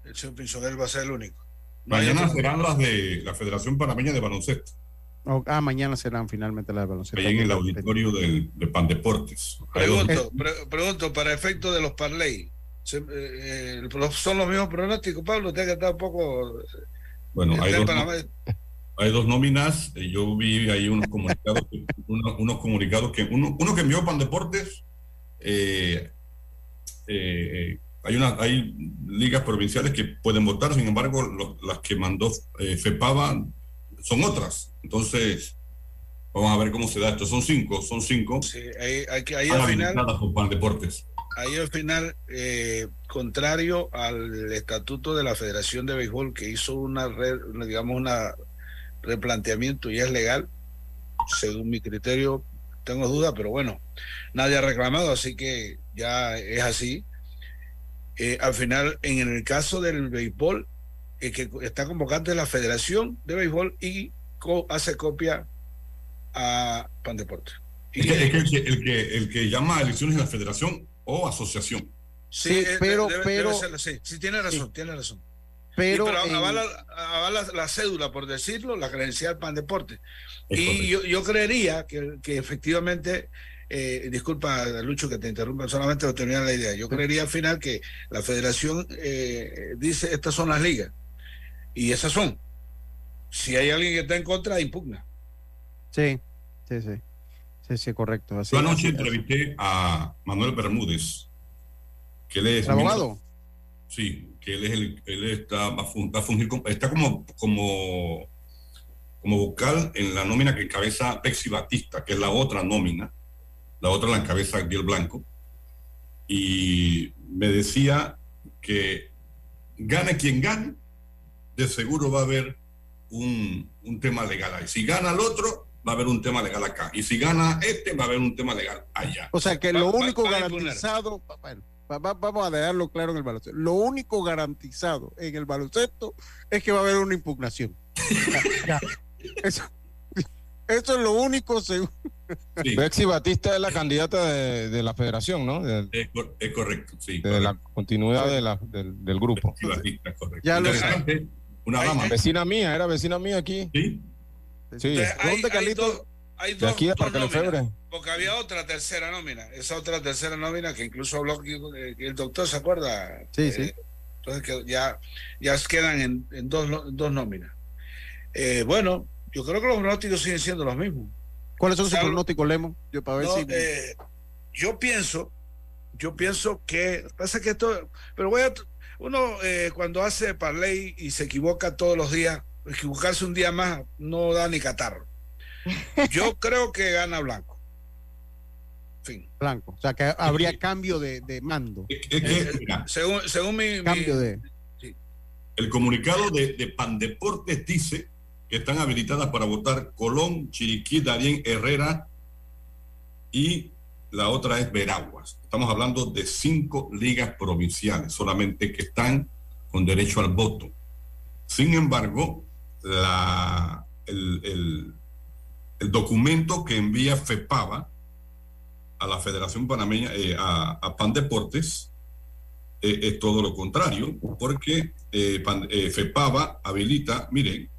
Speaker 5: El señor Pinzón, él va a ser el único.
Speaker 6: Mañana serán las de la Federación Panameña de Baloncesto,
Speaker 4: Oh, ah, mañana serán finalmente las de baloncesto.
Speaker 6: ahí en el auditorio del, de Pandeportes.
Speaker 5: Pregunto, pre- pregunto, para efecto de los parlay, ¿se- eh, eh, ¿son los mismos pronósticos, Pablo? Usted que está un poco...
Speaker 6: Bueno, hay dos, hay dos nóminas. eh, Yo vi ahí unos comunicados, unos, unos comunicados que uno, uno que envió Pandeportes. Eh, eh, hay una, hay ligas provinciales que pueden votar, sin embargo, las que mandó eh, FEPAVA son otras. Entonces, vamos a ver cómo se da esto. Son cinco, son cinco.
Speaker 5: Sí, hay ahí
Speaker 6: Están
Speaker 5: al final...
Speaker 6: por Pandeportes.
Speaker 5: Ahí al final, eh, contrario al estatuto de la Federación de Béisbol que hizo una, red, digamos, una replanteamiento y es legal, según mi criterio, tengo dudas, pero bueno, nadie ha reclamado, así que ya es así. Eh, al final, en el caso del béisbol, el que está convocante es la Federación de Béisbol y hace copia a Pan Deporte.
Speaker 6: Es que, el, que, el, que, el que llama a elecciones es la federación o asociación.
Speaker 5: Sí,
Speaker 4: Sí,
Speaker 5: eh,
Speaker 4: pero-
Speaker 5: debe-
Speaker 4: pero-
Speaker 5: debe ser- sí, sí, tiene razón, tiene razón.
Speaker 4: Pero
Speaker 5: Sí, pero
Speaker 4: en-
Speaker 5: avala, avala la cédula, por decirlo, la credencial Pan Deporte.
Speaker 6: Es
Speaker 5: y yo, yo creería que, que efectivamente, eh, disculpa Lucho que te interrumpa, solamente para terminar la idea, yo creería al final que la federación eh, dice estas son las ligas y esas son. Si hay alguien que está en contra, impugna.
Speaker 4: Sí, sí, sí. Sí, sí, correcto. Así,
Speaker 6: Yo anoche
Speaker 4: así-
Speaker 6: entrevisté a Manuel Bermúdez, que él es
Speaker 4: ¿El abogado?
Speaker 6: Sí, que él es el, él está, va a fungir está como, como, como vocal en la nómina que encabeza Bexy Batista, que es la otra nómina, la otra la encabeza Diel Blanco, y me decía que gane quien gane, de seguro va a haber un, un tema legal ahí. Si gana el otro, va a haber un tema legal acá. Y si gana este, va a haber un tema legal allá.
Speaker 4: O sea que
Speaker 5: Va-
Speaker 4: lo único garantizado, bueno, va- va- vamos a dejarlo claro en el baloncesto. Lo único garantizado en el baloncesto es que va a haber una impugnación. Eso, eso es lo único seguro.
Speaker 6: Sí,
Speaker 8: Bexy Batista es la candidata de, de la federación, ¿no? De,
Speaker 6: es, cor- es correcto, sí.
Speaker 8: de la continuidad de la, del, del grupo.
Speaker 6: Batista, correcto.
Speaker 4: Ya lo
Speaker 6: una dama.
Speaker 8: Vecina mía, era vecina mía aquí.
Speaker 6: Sí,
Speaker 8: Sí.
Speaker 5: Entonces, hay,
Speaker 4: ¿Dónde,
Speaker 5: hay
Speaker 4: Carlito?
Speaker 5: dos, hay
Speaker 8: De aquí
Speaker 5: dos
Speaker 8: Parque. Lefebvre.
Speaker 5: Porque había otra tercera nómina, esa otra tercera nómina que incluso habló que, que el doctor se acuerda.
Speaker 4: Sí, sí.
Speaker 5: Eh, entonces que ya, ya quedan en, en dos, dos nóminas. Eh, bueno, yo creo que los pronósticos siguen siendo los mismos.
Speaker 4: ¿Cuáles son sus pronósticos, Lemo? Yo para ver
Speaker 5: No,
Speaker 4: si.
Speaker 5: eh, yo pienso, yo pienso que pasa que esto, pero voy a, uno eh, cuando hace parlay y se equivoca todos los días, equivocarse un día más no da ni catarro. Yo creo que gana Blanco. Fin.
Speaker 4: Blanco. O sea que habría cambio de, de mando.
Speaker 6: es, es que, mira,
Speaker 5: Según, según mi, mi-
Speaker 4: Cambio de.
Speaker 6: el comunicado de, de Pandeportes dice que están habilitadas para votar Colón, Chiriquí, Darien, Herrera y la otra es Veraguas. Estamos hablando de cinco ligas provinciales solamente que están con derecho al voto. Sin embargo, la, el, el- el documento que envía FEPAVA a la Federación Panameña, eh, a, a Pan Deportes, eh, es todo lo contrario, porque eh, Pan- eh, FEPAVA habilita, miren,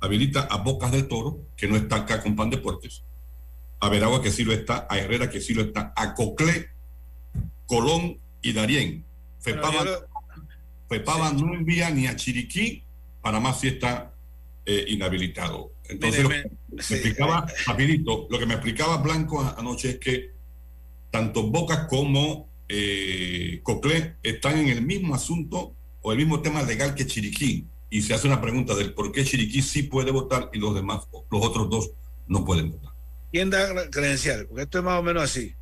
Speaker 6: habilita a Bocas del Toro, que no está acá con Pan Deportes, a Veragua que sí lo está, a Herrera que sí lo está, a Coclé, Colón y Darién.
Speaker 5: Yo lo-
Speaker 6: FEPAVA no envía ni a Chiriquí, Panamá sí está eh, inhabilitado. Entonces,
Speaker 5: me- sí,
Speaker 6: explicaba, rapidito, lo que me explicaba Blanco anoche es que tanto Boca como eh, Coclé están en el mismo asunto o el mismo tema legal que Chiriquí. Y se hace una pregunta del por qué Chiriquí sí puede votar y los demás, los otros dos, no pueden votar.
Speaker 5: ¿Quién da credencial? Porque esto es más o menos así.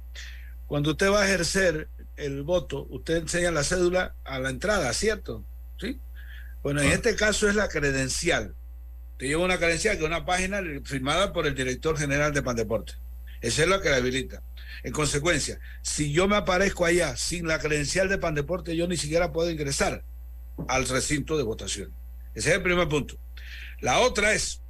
Speaker 5: Cuando usted va a ejercer el voto, usted enseña la cédula a la entrada, ¿cierto? ¿Sí? Bueno, en este caso es la credencial. Te una credencial que una página firmada por el director general de Pandeporte. Esa es la que la habilita. En consecuencia, si yo me aparezco allá sin la credencial de Pandeporte, yo ni siquiera puedo ingresar al recinto de votación. Ese es el primer punto. La otra es,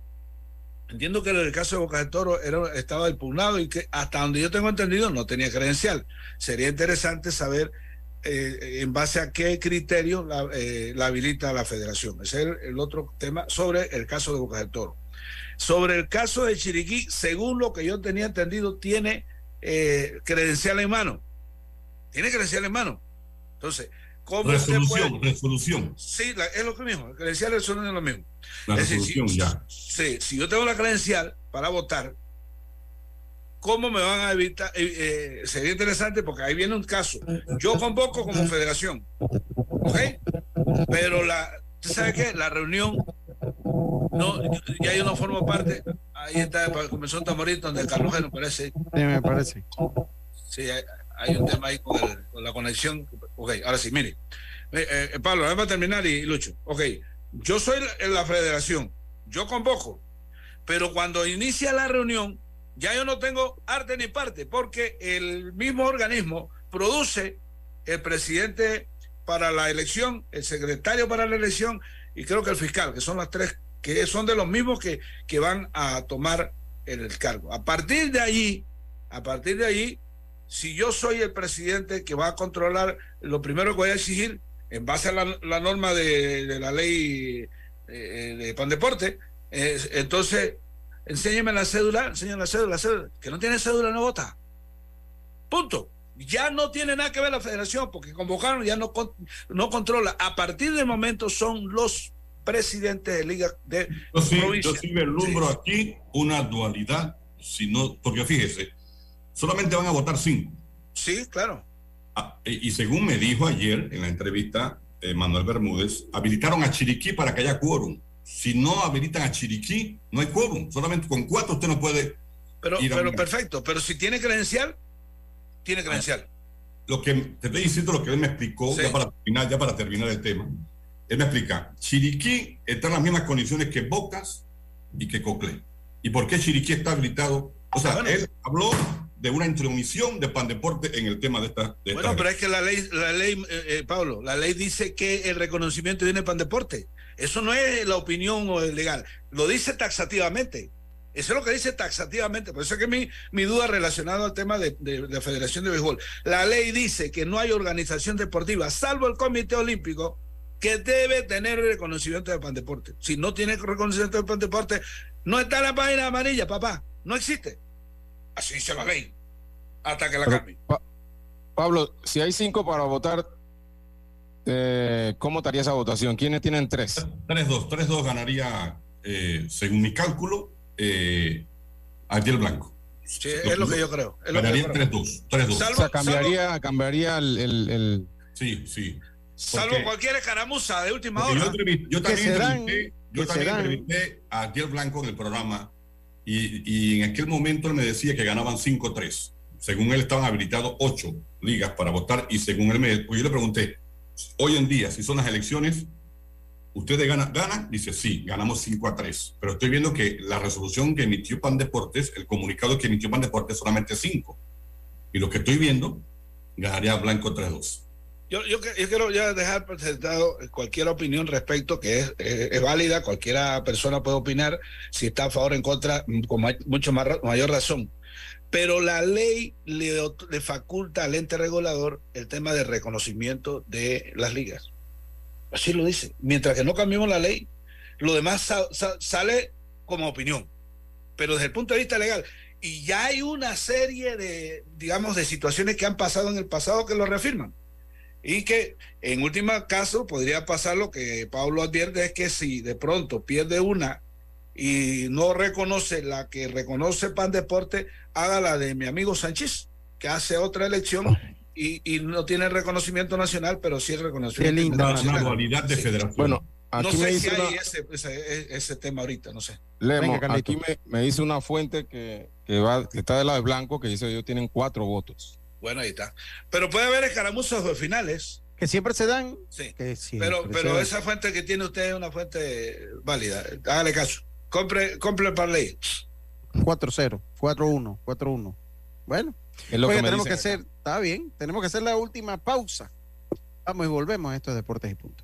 Speaker 5: entiendo que en el caso de Boca del Toro era, estaba impugnado y que hasta donde yo tengo entendido no tenía credencial. Sería interesante saber eh, en base a qué criterio la, eh, la habilita la federación. Ese es el, el otro tema sobre el caso de Boca del Toro. Sobre el caso de Chiriquí, según lo que yo tenía entendido, tiene eh, credencial en mano. Tiene credencial en mano. Entonces, ¿cómo
Speaker 6: Resolución,
Speaker 5: puede-
Speaker 6: resolución.
Speaker 5: Sí, la- es lo mismo. El credencial y resolución es lo mismo.
Speaker 6: La
Speaker 5: Es decir,
Speaker 6: resolución
Speaker 5: si-
Speaker 6: ya.
Speaker 5: Sí, si yo tengo la credencial para votar, ¿cómo me van a evitar? Eh, eh, sería interesante porque ahí viene un caso. Yo convoco como federación, ¿ok? Pero la, ¿tú sabes qué? La reunión, no, ya yo no formo parte. Ahí está, comenzó un tamorito donde Carlos Geno parece.
Speaker 4: Sí, me parece.
Speaker 5: Sí, hay un tema ahí con, el- con la conexión. Ok, ahora sí, mire. Eh, Pablo, vamos a terminar y, y Lucho. Ok, yo soy la, la federación, yo convoco, pero cuando inicia la reunión, ya yo no tengo arte ni parte, porque el mismo organismo produce el presidente para la elección, el secretario para la elección y creo que el fiscal, que son las tres, que son de los mismos que, que van a tomar el cargo. A partir de allí, a partir de allí, si yo soy el presidente que va a controlar, lo primero que voy a exigir, en base a la, norma de, la ley eh, de Pandeporte, es, entonces, enséñeme la cédula, enséñame la cédula, la cédula, que no tiene cédula no vota. Punto. Ya no tiene nada que ver la federación, porque convocaron, ya no, no controla. A partir del momento son los presidentes de liga de
Speaker 6: Yo sí,
Speaker 5: provincia.
Speaker 6: yo sí vislumbro aquí una dualidad, si no, porque fíjese, solamente van a votar cinco.
Speaker 5: Sí, claro.
Speaker 6: Ah, y, y según me dijo ayer en la entrevista eh, Manuel Bermúdez, habilitaron a Chiriquí para que haya quórum. Si no habilitan a Chiriquí, no hay quórum. Solamente con cuatro usted no puede
Speaker 5: Pero,
Speaker 6: ir a
Speaker 5: pero perfecto, pero si tiene credencial, tiene credencial.
Speaker 6: lo que te estoy diciendo lo que él me explicó
Speaker 5: Sí.
Speaker 6: ya para terminar ya para terminar el tema él me explica Chiriquí está en las mismas condiciones que Bocas y que Coclé y por qué Chiriquí está habilitado o sea él habló de una intromisión de Pandeporte en el tema de esta de
Speaker 5: Bueno,
Speaker 6: esta-
Speaker 5: pero es que la ley, la ley, eh, eh, Pablo, la ley dice que el reconocimiento viene para el deporte. Eso no es la opinión o el legal, lo dice taxativamente. Eso es lo que dice taxativamente. Por eso es que mi, mi duda relacionada al tema de, de- de la Federación de Béisbol. La ley dice que no hay organización deportiva, salvo el Comité Olímpico, que debe tener reconocimiento de Pandeporte. Si no tiene reconocimiento de Pandeporte, no está en la página amarilla, papá. No existe. Así dice la ley. Hasta que la cambie.
Speaker 8: Pa- Pablo, si hay cinco para votar, eh, ¿cómo estaría esa votación? ¿Quiénes tienen tres?
Speaker 6: 3-2 3-2 ganaría eh, según mi cálculo eh, Ariel Blanco
Speaker 5: Sí, es lo que yo creo. Es
Speaker 6: ganaría
Speaker 5: creo.
Speaker 6: 3-2 3-2
Speaker 8: o sea, cambiaría, cambiaría el, el- el-
Speaker 6: sí sí
Speaker 5: Salvo
Speaker 6: Porque-
Speaker 5: cualquier escaramuza de última hora.
Speaker 6: yo, también,
Speaker 5: se dan,
Speaker 6: entrevisté, yo también entrevisté a Ariel Blanco en el programa y, y en aquel momento él me decía que ganaban 5-3. Según él estaban habilitados 8 ligas para votar y según él me... Pues yo le pregunté, hoy en día, si son las elecciones, ¿ustedes ganan? ¿Ganan? Dice, sí, ganamos 5 a 3. Pero estoy viendo que la resolución que emitió Pan Deportes, el comunicado que emitió Pan Deportes, solamente 5. Y lo que estoy viendo, ganaría Blanco 3-2.
Speaker 5: Yo, yo, yo quiero ya dejar presentado cualquier opinión respecto que es, es- es válida, cualquiera persona puede opinar si está a favor o en contra con ma- mucho más, mayor razón. Pero la ley le, faculta al ente regulador el tema de reconocimiento de las ligas. Así lo dice. Mientras que no cambiemos la ley, lo demás sa- sa- sale como opinión. Pero desde el punto de vista legal, y ya hay una serie de, digamos, de situaciones que han pasado en el pasado que lo reafirman. Y que en última caso podría pasar lo que Pablo advierte, es que si de pronto pierde una y no reconoce la que reconoce Pan Deporte, haga la de mi amigo Sánchez, que hace otra elección y, y no tiene reconocimiento nacional, pero sí el reconocimiento
Speaker 6: de
Speaker 5: Sí.
Speaker 6: federación.
Speaker 8: Bueno,
Speaker 5: No
Speaker 8: aquí me
Speaker 5: sé si
Speaker 8: dice
Speaker 5: hay ese, ese, ese tema ahorita, no sé.
Speaker 8: Lemo,
Speaker 5: Venga,
Speaker 8: aquí me, me dice una fuente que, que va, que está del lado de Blanco, que dice que ellos tienen cuatro votos.
Speaker 5: Bueno, ahí está. Pero puede haber escaramuzas de finales.
Speaker 4: Que siempre se dan.
Speaker 5: Sí.
Speaker 4: Que siempre
Speaker 5: Pero,
Speaker 4: se
Speaker 5: pero
Speaker 4: dan.
Speaker 5: esa fuente que tiene usted es una fuente válida. Hágale caso. Compre, compre el parlay.
Speaker 4: 4-0, 4-1, 4-1. Bueno,
Speaker 8: Es lo que
Speaker 4: tenemos que
Speaker 8: dicen
Speaker 4: hacer, está bien, tenemos que hacer la última pausa. Vamos y volvemos a estos deportes y punto.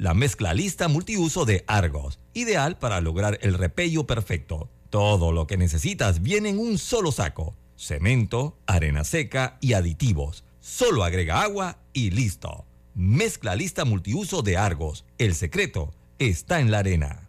Speaker 1: La mezcla lista multiuso de Argos, ideal para lograr el repello perfecto. Todo lo que necesitas viene en un solo saco. Cemento, arena seca y aditivos. Solo agrega agua y listo. Mezcla lista multiuso de Argos. El secreto está en la arena.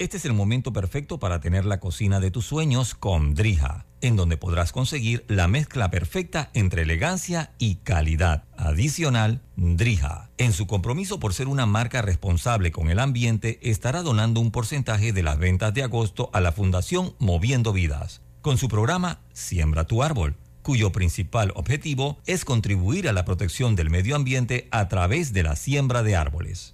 Speaker 1: Este es el momento perfecto para tener la cocina de tus sueños con Drija, en donde podrás conseguir la mezcla perfecta entre elegancia y calidad. Adicional, Drija, en su compromiso por ser una marca responsable con el ambiente, estará donando un porcentaje de las ventas de agosto a la Fundación Moviendo Vidas, con su programa Siembra tu árbol cuyo principal objetivo es contribuir a la protección del medio ambiente a través de la siembra de árboles.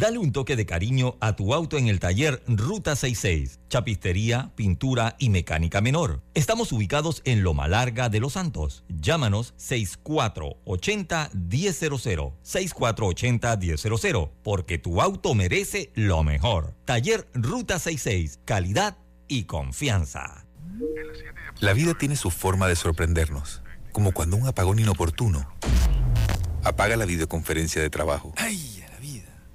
Speaker 1: Dale un toque de cariño a tu auto en el taller Ruta 66, chapistería, pintura y mecánica menor. Estamos ubicados en Loma Larga de Los Santos. Llámanos 6480-1000, 6480-1000, porque tu auto merece lo mejor. Taller Ruta 66, calidad y confianza.
Speaker 19: La vida tiene su forma de sorprendernos, como cuando un apagón inoportuno apaga la videoconferencia de trabajo. ¡Ay!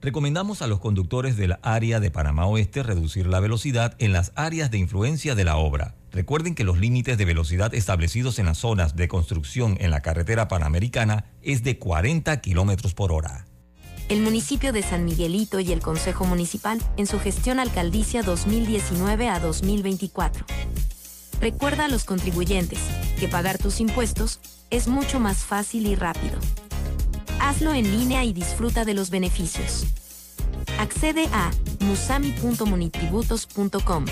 Speaker 1: Recomendamos a los conductores del área de Panamá Oeste reducir la velocidad en las áreas de influencia de la obra. Recuerden que los límites de velocidad establecidos en las zonas de construcción en la carretera panamericana es de 40 kilómetros por hora.
Speaker 17: El municipio de San Miguelito y el Consejo Municipal en su gestión alcaldicia 2019 a 2024. Recuerda a los contribuyentes que pagar tus impuestos es mucho más fácil y rápido. Hazlo en línea y disfruta de los beneficios. Accede a musami.munitributos.com.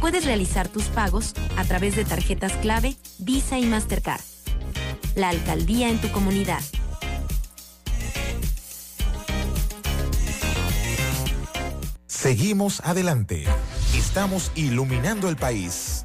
Speaker 17: Puedes realizar tus pagos a través de tarjetas clave, Visa y Mastercard. La alcaldía en tu comunidad.
Speaker 20: Seguimos adelante. Estamos iluminando el país.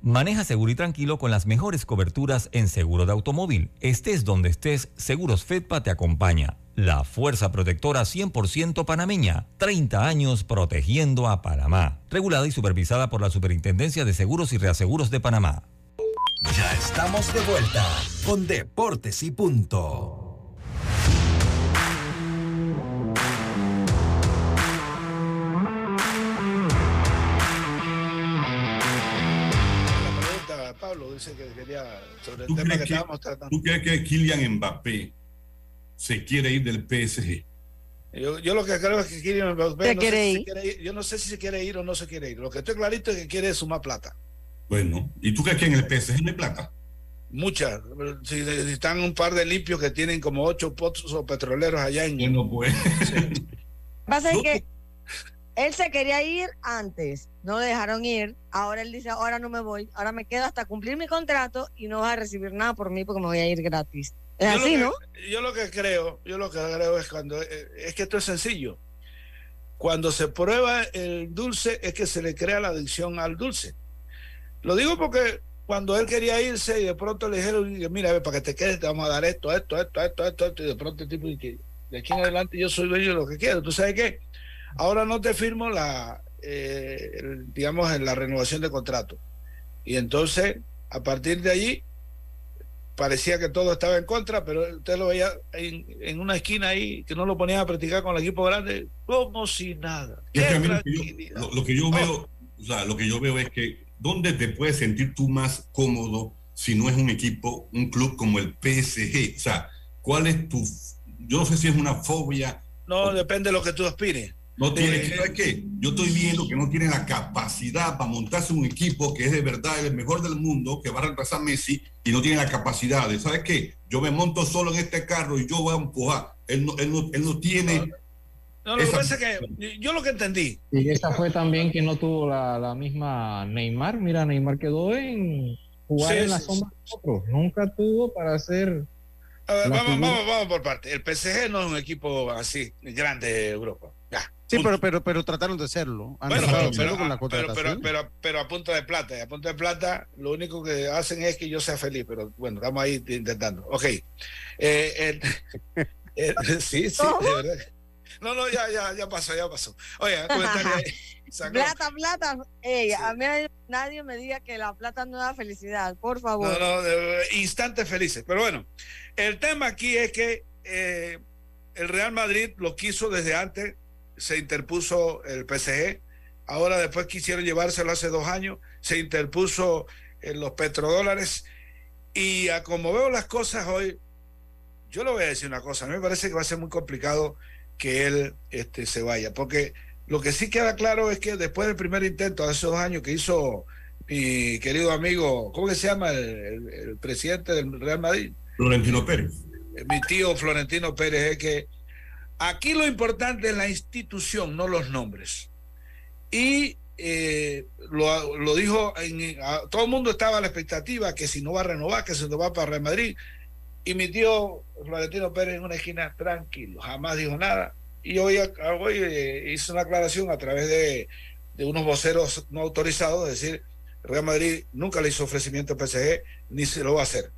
Speaker 1: Maneja seguro y tranquilo con las mejores coberturas en seguro de automóvil. Estés donde estés, Seguros Fedpa te acompaña. La fuerza protectora 100% panameña. 30 años protegiendo a Panamá. Regulada y supervisada por la Superintendencia de Seguros y Reaseguros de Panamá.
Speaker 9: Ya estamos de vuelta con Deportes y Punto.
Speaker 5: Que quería sobre el
Speaker 6: ¿Tú
Speaker 5: tema que
Speaker 6: crees, que,
Speaker 5: estábamos tratando.
Speaker 6: tú crees que Kylian Mbappé se quiere ir del PSG?
Speaker 5: Yo, yo lo que creo es que Kylian Mbappé
Speaker 3: ¿Se
Speaker 5: no
Speaker 3: quiere
Speaker 5: sé si
Speaker 3: ir?
Speaker 5: se quiere ir. Yo no sé si se quiere ir o no se quiere ir. Lo que estoy clarito es que quiere sumar plata.
Speaker 6: Bueno, ¿y tú crees que en el PSG no hay plata?
Speaker 5: Muchas. Si, si están un par de limpios que tienen como ocho pozos petroleros allá en.
Speaker 6: Bueno, pues.
Speaker 3: pasa es que él se quería ir antes, no le dejaron ir. Ahora él dice, ahora no me voy, ahora me quedo hasta cumplir mi contrato y no vas a recibir nada por mí porque me voy a ir gratis. Es
Speaker 5: Yo
Speaker 3: así,
Speaker 5: que-
Speaker 3: ¿no?
Speaker 5: Yo lo que creo, yo lo que creo es cuando eh, es que esto es sencillo. Cuando se prueba el dulce es que se le crea la adicción al dulce. Lo digo porque cuando él quería irse y de pronto le dijeron, mira, a ver, para que te quedes te vamos a dar esto, esto, esto, esto, esto, esto", y de pronto el tipo dice, de aquí en adelante yo soy dueño de lo que quiero. ¿Tú sabes qué? Ahora no te firmo la, eh, el- digamos, en la renovación de contrato. Y entonces, a partir de allí, parecía que todo estaba en contra, pero usted lo veía en, en una esquina ahí, que no lo ponían a practicar con el equipo grande, como si nada.
Speaker 6: Es que lo que yo-
Speaker 5: tranquilidad.
Speaker 6: lo, lo que yo veo, o sea, lo que yo veo es que ¿dónde te puedes sentir tú más cómodo si no es un equipo, un club como el PSG? O sea, ¿cuál es tu, yo no sé si es una fobia,
Speaker 5: No, depende de lo que tú aspires.
Speaker 6: No tiene,
Speaker 5: Eh,
Speaker 6: ¿sabes qué? Yo estoy viendo que no tiene la capacidad para montarse un equipo que es de verdad el mejor del mundo, que va a reemplazar a Messi, y no tiene la capacidad de, ¿sabes qué? Yo me monto solo en este carro y yo voy a empujar. Él no, él no, él no tiene...
Speaker 5: No, lo que
Speaker 6: esa-
Speaker 5: pasa es que yo lo que entendí,
Speaker 21: Y esta fue también que no tuvo la, la misma Neymar. Mira, Neymar quedó en jugar
Speaker 5: Sí,
Speaker 21: en la
Speaker 5: sí,
Speaker 21: sombra de otros. Nunca tuvo para hacer.
Speaker 5: A ver,
Speaker 21: la
Speaker 5: vamos, vamos, vamos por parte. El PSG no es un equipo así grande de Europa.
Speaker 4: Sí, pero, pero, pero trataron de hacerlo. Han
Speaker 5: Bueno,
Speaker 4: tratado
Speaker 5: pero,
Speaker 4: de hacerlo
Speaker 5: pero,
Speaker 4: con la
Speaker 5: ah, pero, pero,
Speaker 4: contratación.
Speaker 5: pero, pero a punto de plata. Y a punto de plata, lo único que hacen es que yo sea feliz. Pero bueno, estamos ahí intentando. Ok. Eh, el- el- sí, sí, de verdad. No, no, ya, ya, ya pasó, ya pasó. Oye, comentario ahí. Sacó.
Speaker 3: Plata, plata. Ey, a mí nadie me diga que la plata no da felicidad, por favor.
Speaker 5: No, no, instantes felices. Pero bueno, el tema aquí es que eh, el Real Madrid lo quiso desde antes, se interpuso el PSG, ahora después quisieron llevárselo hace dos años, se interpuso en los petrodólares y a como veo las cosas hoy, yo le voy a decir una cosa, a mí me parece que va a ser muy complicado que él este, se vaya, porque lo que sí queda claro es que después del primer intento, hace dos años que hizo mi querido amigo, ¿cómo que se llama el, el- el presidente del Real Madrid?
Speaker 6: Florentino Pérez.
Speaker 5: Mi tío Florentino Pérez, es que aquí lo importante es la institución, no los nombres. Y eh, lo, dijo, en, a- todo el mundo estaba a la expectativa que si no va a renovar, que si no va para Real Madrid. Y mi tío Florentino Pérez en una esquina tranquilo, jamás dijo nada. Y hoy, eh, hizo una aclaración a través de, unos voceros no autorizados, es decir, Real Madrid nunca le hizo ofrecimiento al PSG, ni se lo va a hacer.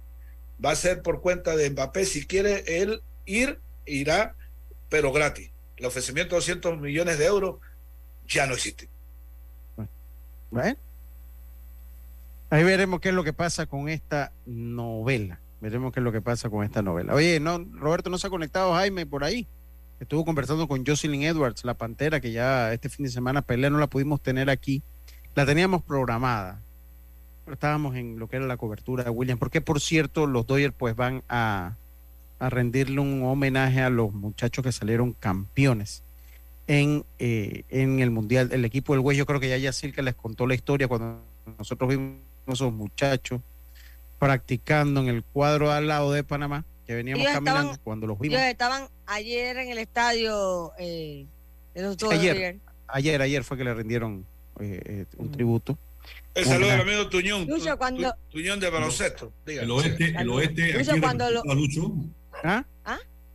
Speaker 5: Va a ser por cuenta de Mbappé. Si quiere él ir, irá, pero gratis. El ofrecimiento de 200 millones de euros ya no existe.
Speaker 4: Ahí veremos qué es lo que pasa con esta novela. Veremos qué es lo que pasa con esta novela. Oye, no, Roberto no se ha conectado, Jaime, por ahí. Estuvo conversando con Jocelyn Edwards, la pantera, que ya este fin de semana pelea, no la pudimos tener aquí. La teníamos programada. Pero estábamos en lo que era la cobertura de Williams. Porque, por cierto, los Dodgers pues van a, a rendirle un homenaje a los muchachos que salieron campeones en, eh, en el Mundial. El equipo del Güey, yo creo que ya Yacirca les contó la historia cuando nosotros vimos a esos muchachos practicando en el cuadro al lado de Panamá, que veníamos
Speaker 3: Ellos
Speaker 4: caminando
Speaker 3: estaban-
Speaker 4: cuando los vimos.
Speaker 3: Ellos estaban ayer en el estadio eh, de los
Speaker 4: Ayer, ayer, ayer fue que le rindieron eh, eh, un tributo.
Speaker 5: El saludo del amigo Tuñón.
Speaker 3: Lucho,
Speaker 5: Tu-
Speaker 3: cuando-
Speaker 5: Tu- Tuñón de baloncesto.
Speaker 6: El oeste, el oeste,
Speaker 3: Lucho,
Speaker 6: ¿a quién
Speaker 3: cuando lo-
Speaker 6: Lucho?
Speaker 4: ¿Ah?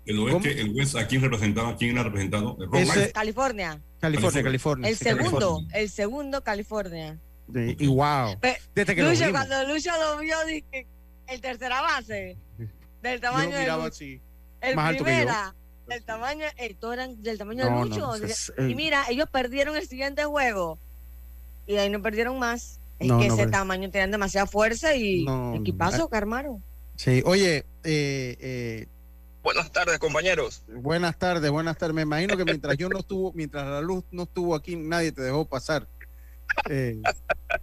Speaker 6: El oeste, el West, ¿a quién representaba? ¿A quién era representado? El
Speaker 4: Ese-.
Speaker 3: California.
Speaker 4: California, California.
Speaker 3: El
Speaker 4: sí,
Speaker 3: segundo,
Speaker 4: California.
Speaker 3: el segundo California.
Speaker 4: De- y wow.
Speaker 3: Pe-
Speaker 4: Desde que
Speaker 3: Lucho, cuando Lucho lo vio, dije, el tercera base, del
Speaker 4: Yo
Speaker 3: tamaño de
Speaker 4: miraba
Speaker 3: Lucho.
Speaker 4: así.
Speaker 3: El
Speaker 4: más alto que yo.
Speaker 3: primera, del tamaño, eh, todos eran del tamaño
Speaker 4: No,
Speaker 3: de
Speaker 4: no,
Speaker 3: Lucho.
Speaker 4: es-
Speaker 3: y
Speaker 4: eh.
Speaker 3: mira, ellos perdieron el siguiente juego. Y de ahí no perdieron más. Es
Speaker 4: No,
Speaker 3: que
Speaker 4: no,
Speaker 3: ese
Speaker 4: pero-
Speaker 3: tamaño tenían demasiada fuerza y
Speaker 4: No,
Speaker 3: equipazo
Speaker 4: no.
Speaker 3: que armaron.
Speaker 4: Sí, oye, eh, eh,
Speaker 22: Buenas tardes, compañeros.
Speaker 4: buenas tardes, buenas tardes. Me imagino que mientras yo no estuvo, mientras la luz no estuvo aquí, nadie te dejó pasar. Eh,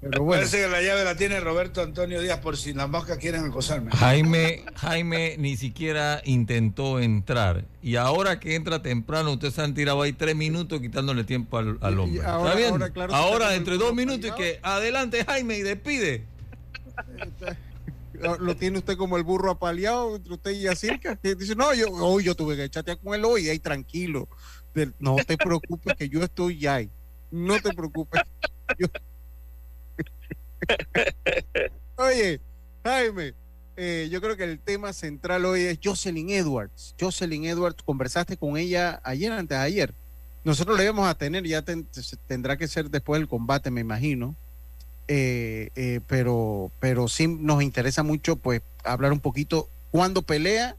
Speaker 4: pero bueno.
Speaker 5: Parece que la llave la tiene Roberto Antonio Díaz por si las moscas quieren acosarme.
Speaker 1: Jaime, Jaime ni siquiera intentó entrar. Y ahora que entra temprano, ustedes se han tirado ahí tres minutos quitándole tiempo al, al hombre.
Speaker 4: ahora-
Speaker 1: ¿Está bien?
Speaker 4: ahora, claro,
Speaker 1: Ahora,
Speaker 4: se
Speaker 1: entre dos minutos y que adelante Jaime y despide.
Speaker 4: Lo, tiene usted como el burro apaleado entre usted y Yacirca. que Dice, no, yo hoy yo tuve que chatear con él hoy, ahí tranquilo. No te preocupes que yo estoy ahí. No te preocupes. Oye, Jaime, eh, yo creo que el tema central hoy es Jocelyn Edwards. Jocelyn Edwards, conversaste con ella ayer, antes de ayer. Nosotros le íbamos a tener, ya tendrá que ser después del combate, me imagino. Eh, eh, pero, pero sí nos interesa mucho pues hablar un poquito cuándo pelea,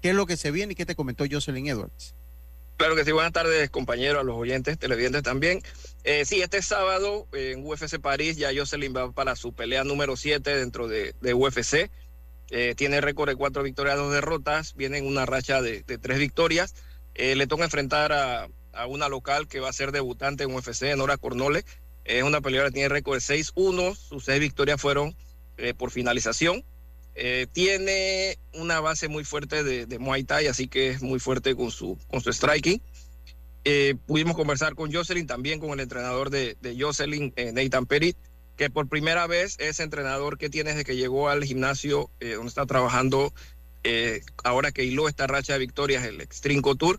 Speaker 4: qué es lo que se viene y qué te comentó Jocelyn Edwards.
Speaker 22: Claro que sí, buenas tardes compañeros, a los oyentes, televidentes también. Eh, sí, este sábado en UFC París ya Jocelyn va para su pelea número 7 dentro de, de UFC. Eh, tiene récord de cuatro victorias, dos derrotas, viene en una racha de, de tres victorias. Eh, le toca enfrentar a, a una local que va a ser debutante en UFC, Nora Cornole. Es una peleadora que tiene récord de 6-1, sus seis victorias fueron eh, por finalización. Eh, tiene una base muy fuerte de, de, Muay Thai, así que es muy fuerte con su, con su striking. Eh, pudimos conversar con Jocelyn, también con el entrenador de, de Jocelyn, Nathan Perit, que por primera vez es entrenador que tiene desde que llegó al gimnasio donde está trabajando, ahora que hiló esta racha de victorias, el Extreme Tour,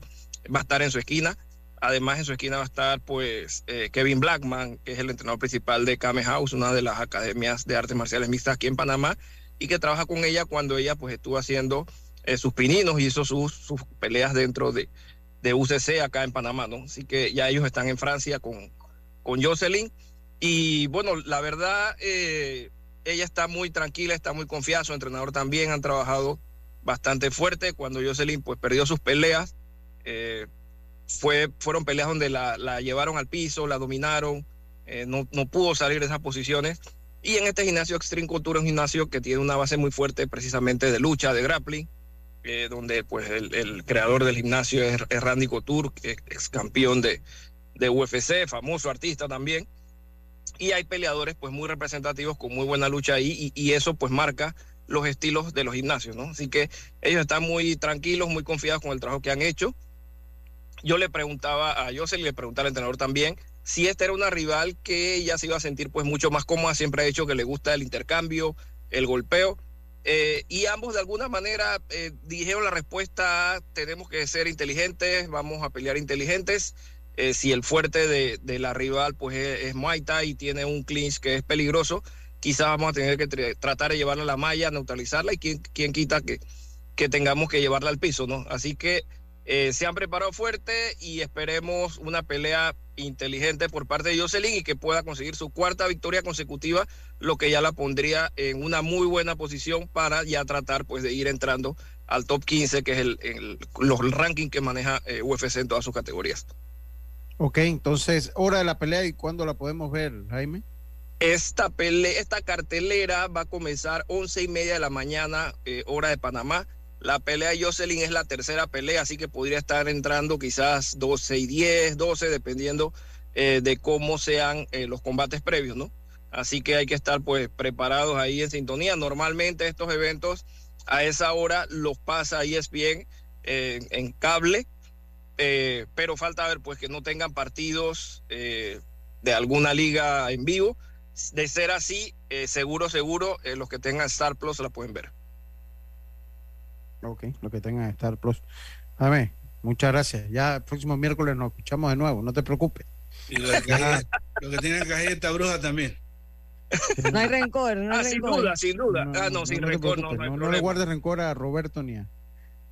Speaker 22: va a estar en su esquina. Además, en su esquina va a estar pues Kevin Blackman, que es el entrenador principal de Kame House, una de las academias de artes marciales mixtas aquí en Panamá, y que trabaja con ella cuando ella pues estuvo haciendo eh, sus pininos y hizo sus, sus peleas dentro de, de, UCC acá en Panamá, ¿no? Así que ya ellos están en Francia con, con Jocelyn. Y bueno, la verdad, eh, ella está muy tranquila, está muy confiada, su entrenador también han trabajado bastante fuerte. Cuando Jocelyn pues perdió sus peleas, eh, fue, fueron peleas donde la, llevaron al piso, la dominaron, eh, no, no pudo salir de esas posiciones. Y en este gimnasio Extreme Cultura, un gimnasio que tiene una base muy fuerte precisamente de lucha, de grappling, eh, donde pues el, creador del gimnasio es, es Randy Couture, es campeón de, de UFC, famoso artista también. Y hay peleadores pues muy representativos con muy buena lucha ahí y, y, eso pues marca los estilos de los gimnasios, ¿no? Así que ellos están muy tranquilos, muy confiados con el trabajo que han hecho. Yo le preguntaba a José y le preguntaba al entrenador también si esta era una rival que ella se iba a sentir pues mucho más cómoda, siempre ha dicho que le gusta el intercambio, el golpeo, eh, y ambos de alguna manera eh, dijeron la respuesta, tenemos que ser inteligentes, vamos a pelear inteligentes, eh, si el fuerte de, de, la rival pues es, es Muay Thai y tiene un clinch que es peligroso, quizás vamos a tener que tratar de llevarla a la malla, neutralizarla y quién quita que, que tengamos que llevarla al piso, ¿no? Así que eh, se han preparado fuerte y esperemos una pelea inteligente por parte de Jocelyn y que pueda conseguir su cuarta victoria consecutiva, lo que ya la pondría en una muy buena posición para ya tratar pues de ir entrando al top 15, que es el, el los ranking que maneja eh, UFC en todas sus categorías.
Speaker 4: Ok, entonces, hora de la pelea y cuándo la podemos ver, Jaime.
Speaker 22: Esta, pelea, esta cartelera va a comenzar once y media de la mañana, eh, hora de Panamá. La pelea de Jocelyn es la tercera pelea, así que podría estar entrando quizás 12 y 10, 12, dependiendo eh, de cómo sean eh, los combates previos, ¿no? Así que hay que estar pues preparados ahí en sintonía. Normalmente estos eventos a esa hora los pasa ESPN eh, en cable, eh, pero falta ver pues que no tengan partidos de alguna liga en vivo. De ser así, seguro, seguro, los que tengan Star Plus la pueden ver.
Speaker 4: Ok, lo que tengan Star Plus. A ver, muchas gracias. Ya el próximo miércoles nos escuchamos de nuevo, no te preocupes.
Speaker 5: Y lo, que, lo que tiene que hacer esta bruja también.
Speaker 3: No hay rencor, no hay
Speaker 22: ah,
Speaker 3: rencor.
Speaker 22: Sin duda, sin duda.
Speaker 4: No,
Speaker 22: ah, no,
Speaker 4: no,
Speaker 22: sin
Speaker 4: no
Speaker 22: rencor,
Speaker 4: no,
Speaker 22: no,
Speaker 4: no, le guardes rencor a Roberto ni a,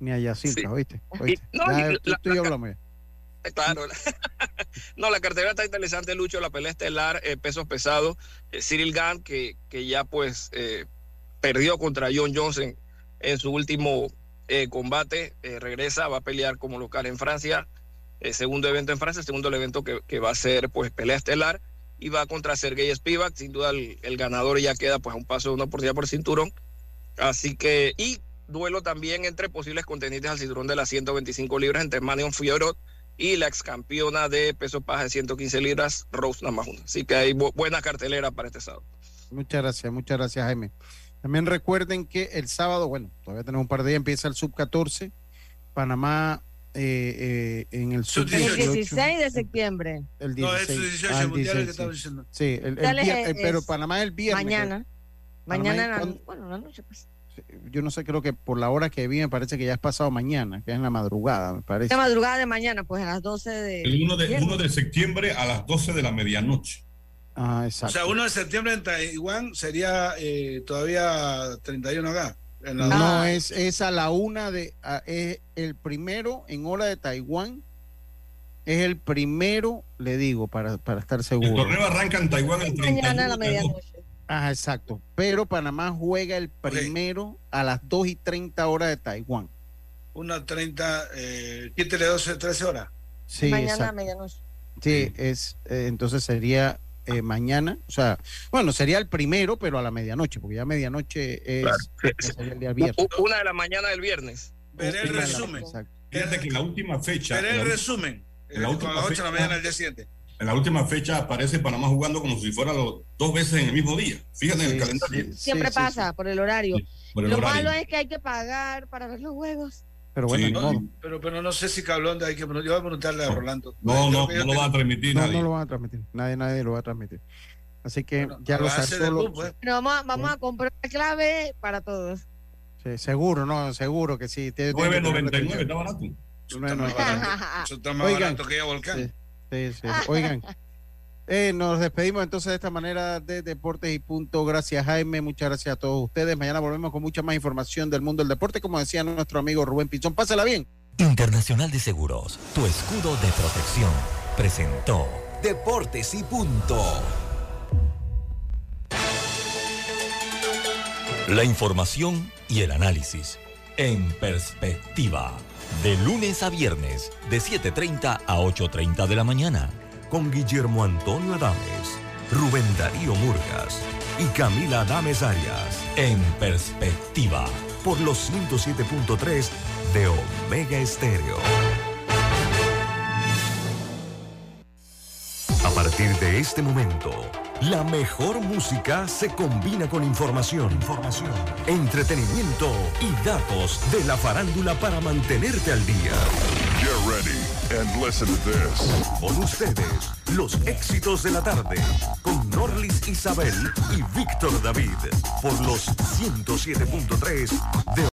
Speaker 4: ni a Yacirca,
Speaker 22: Sí.
Speaker 4: ¿oíste? ¿oíste?
Speaker 22: no,
Speaker 4: Ya,
Speaker 22: y
Speaker 4: tú,
Speaker 22: la-
Speaker 4: tú y yo hablamos ya.
Speaker 22: Claro. no, la cartera está interesante, Lucho. La pelea estelar, eh, pesos pesados. Eh, Cyril Gann, que, que ya pues eh, perdió contra John Johnson en su último eh, combate, eh, regresa, va a pelear como local en Francia. eh, segundo evento en Francia, segundo evento que, va a ser pues pelea estelar y va contra Sergey Spivak. Sin duda el, el ganador ya queda pues a un paso de una oportunidad por cinturón. Así que, y duelo también entre posibles contendientes al cinturón de las 125 libras entre Manion Fiorot y la ex campeona de peso paja de 115 libras, Rose Namajunas. Así que hay bu buena cartelera para este sábado.
Speaker 4: Muchas gracias, muchas gracias, Jaime. También recuerden que el sábado, bueno, todavía tenemos un par de días, empieza el sub 14, Panamá eh, eh, en el sub
Speaker 3: El
Speaker 4: 18.
Speaker 3: 16 de septiembre.
Speaker 4: El
Speaker 5: No,
Speaker 4: 16.
Speaker 5: es 18
Speaker 4: Ah, el
Speaker 5: mundial el que
Speaker 4: 16,
Speaker 5: estaba
Speaker 4: sí.
Speaker 5: diciendo.
Speaker 4: Sí, el, el
Speaker 3: Dale,
Speaker 4: vier- eh, pero
Speaker 3: es
Speaker 4: Panamá es el viernes.
Speaker 3: Mañana.
Speaker 4: Panamá
Speaker 3: Mañana, la-
Speaker 4: cuando-
Speaker 3: bueno, en la noche, pues.
Speaker 4: Yo no sé, creo que por la hora que vi me parece que ya es pasado mañana, que es en la madrugada, me parece.
Speaker 3: La madrugada de mañana, pues a las 12 de.
Speaker 6: El 1 de,
Speaker 3: viernes.
Speaker 6: 1 de septiembre a las 12 de la medianoche.
Speaker 4: Ah,
Speaker 5: O
Speaker 4: exacto.
Speaker 5: sea, 1 de septiembre en Taiwán sería eh, todavía 31 acá. En la-
Speaker 4: No, es, es a la una de. a- es el primero en hora de Taiwán Es el primero, le digo, para, para estar seguro.
Speaker 6: El torneo arranca en Taiwán el 31
Speaker 3: Mañana a la
Speaker 6: de
Speaker 3: medianoche.
Speaker 4: Ajá, exacto. Pero Panamá juega el primero a las 2 y 30 horas de Taiwán.
Speaker 5: Una 30, eh, quítele 12, 13 horas.
Speaker 4: Sí,
Speaker 3: Mañana a
Speaker 4: exacto.
Speaker 3: medianoche.
Speaker 4: Sí, es, eh, entonces sería eh, mañana, o sea, bueno, sería el primero, pero a la medianoche, porque ya medianoche es, el día viernes.
Speaker 22: Una de la mañana del viernes.
Speaker 5: Veré el resumen.
Speaker 6: Fíjate que en la última fecha.
Speaker 5: Veré el
Speaker 6: la-
Speaker 5: resumen.
Speaker 6: en la última
Speaker 5: a las 8 de la
Speaker 6: fecha-
Speaker 5: mañana del día siguiente.
Speaker 6: En la última fecha aparece Panamá jugando como si fuera los dos veces en el mismo día. Fíjate en el calendario.
Speaker 4: sí,
Speaker 3: Siempre
Speaker 4: sí, sí,
Speaker 3: pasa por el horario.
Speaker 6: por el
Speaker 3: Lo
Speaker 6: horario.
Speaker 3: malo es que hay que pagar para ver los juegos.
Speaker 4: Pero bueno,
Speaker 6: Sí.
Speaker 4: modo.
Speaker 5: Pero, pero no sé si Cablón hay que preguntar- Yo voy a preguntarle a Rolando.
Speaker 6: No, no, no lo
Speaker 5: te-
Speaker 6: va a transmitir
Speaker 4: No,
Speaker 6: nadie.
Speaker 4: no lo van a transmitir. Nadie, nadie lo va a transmitir. Así que ya lo solo-
Speaker 5: pues.
Speaker 3: Pero vamos a, vamos a comprar la clave para todos.
Speaker 4: sí, seguro, no, seguro que sí. Tiene- tiene que tener
Speaker 6: 9.99, está barato.
Speaker 5: Eso está más
Speaker 4: 9.99.
Speaker 5: barato. Eso está más
Speaker 4: Oigan.
Speaker 5: barato que ir a Volcán.
Speaker 4: Sí, sí, sí. Oigan, eh, nos despedimos entonces de esta manera de Deportes y Punto. Gracias, Jaime. Muchas gracias a todos ustedes. Mañana volvemos con mucha más información del mundo del deporte, como decía nuestro amigo Rubén Pinzón. Pásela bien.
Speaker 1: Internacional de Seguros, tu escudo de protección, presentó
Speaker 9: Deportes y punto.
Speaker 1: la información y el análisis en perspectiva. De lunes a viernes, de 7.30 a 8.30 de la mañana.
Speaker 23: Con Guillermo Antonio Adames, Rubén Darío Murgas y Camila Adames Arias.
Speaker 1: En perspectiva.
Speaker 23: Por los 107.3 de Omega Estéreo. A partir de este momento, la mejor música se combina con información, información, entretenimiento y datos de la farándula para mantenerte al día.
Speaker 24: Get ready and listen to this.
Speaker 23: Con ustedes, los éxitos de la tarde, con Norlis Isabel y Víctor David, por los 107.3 de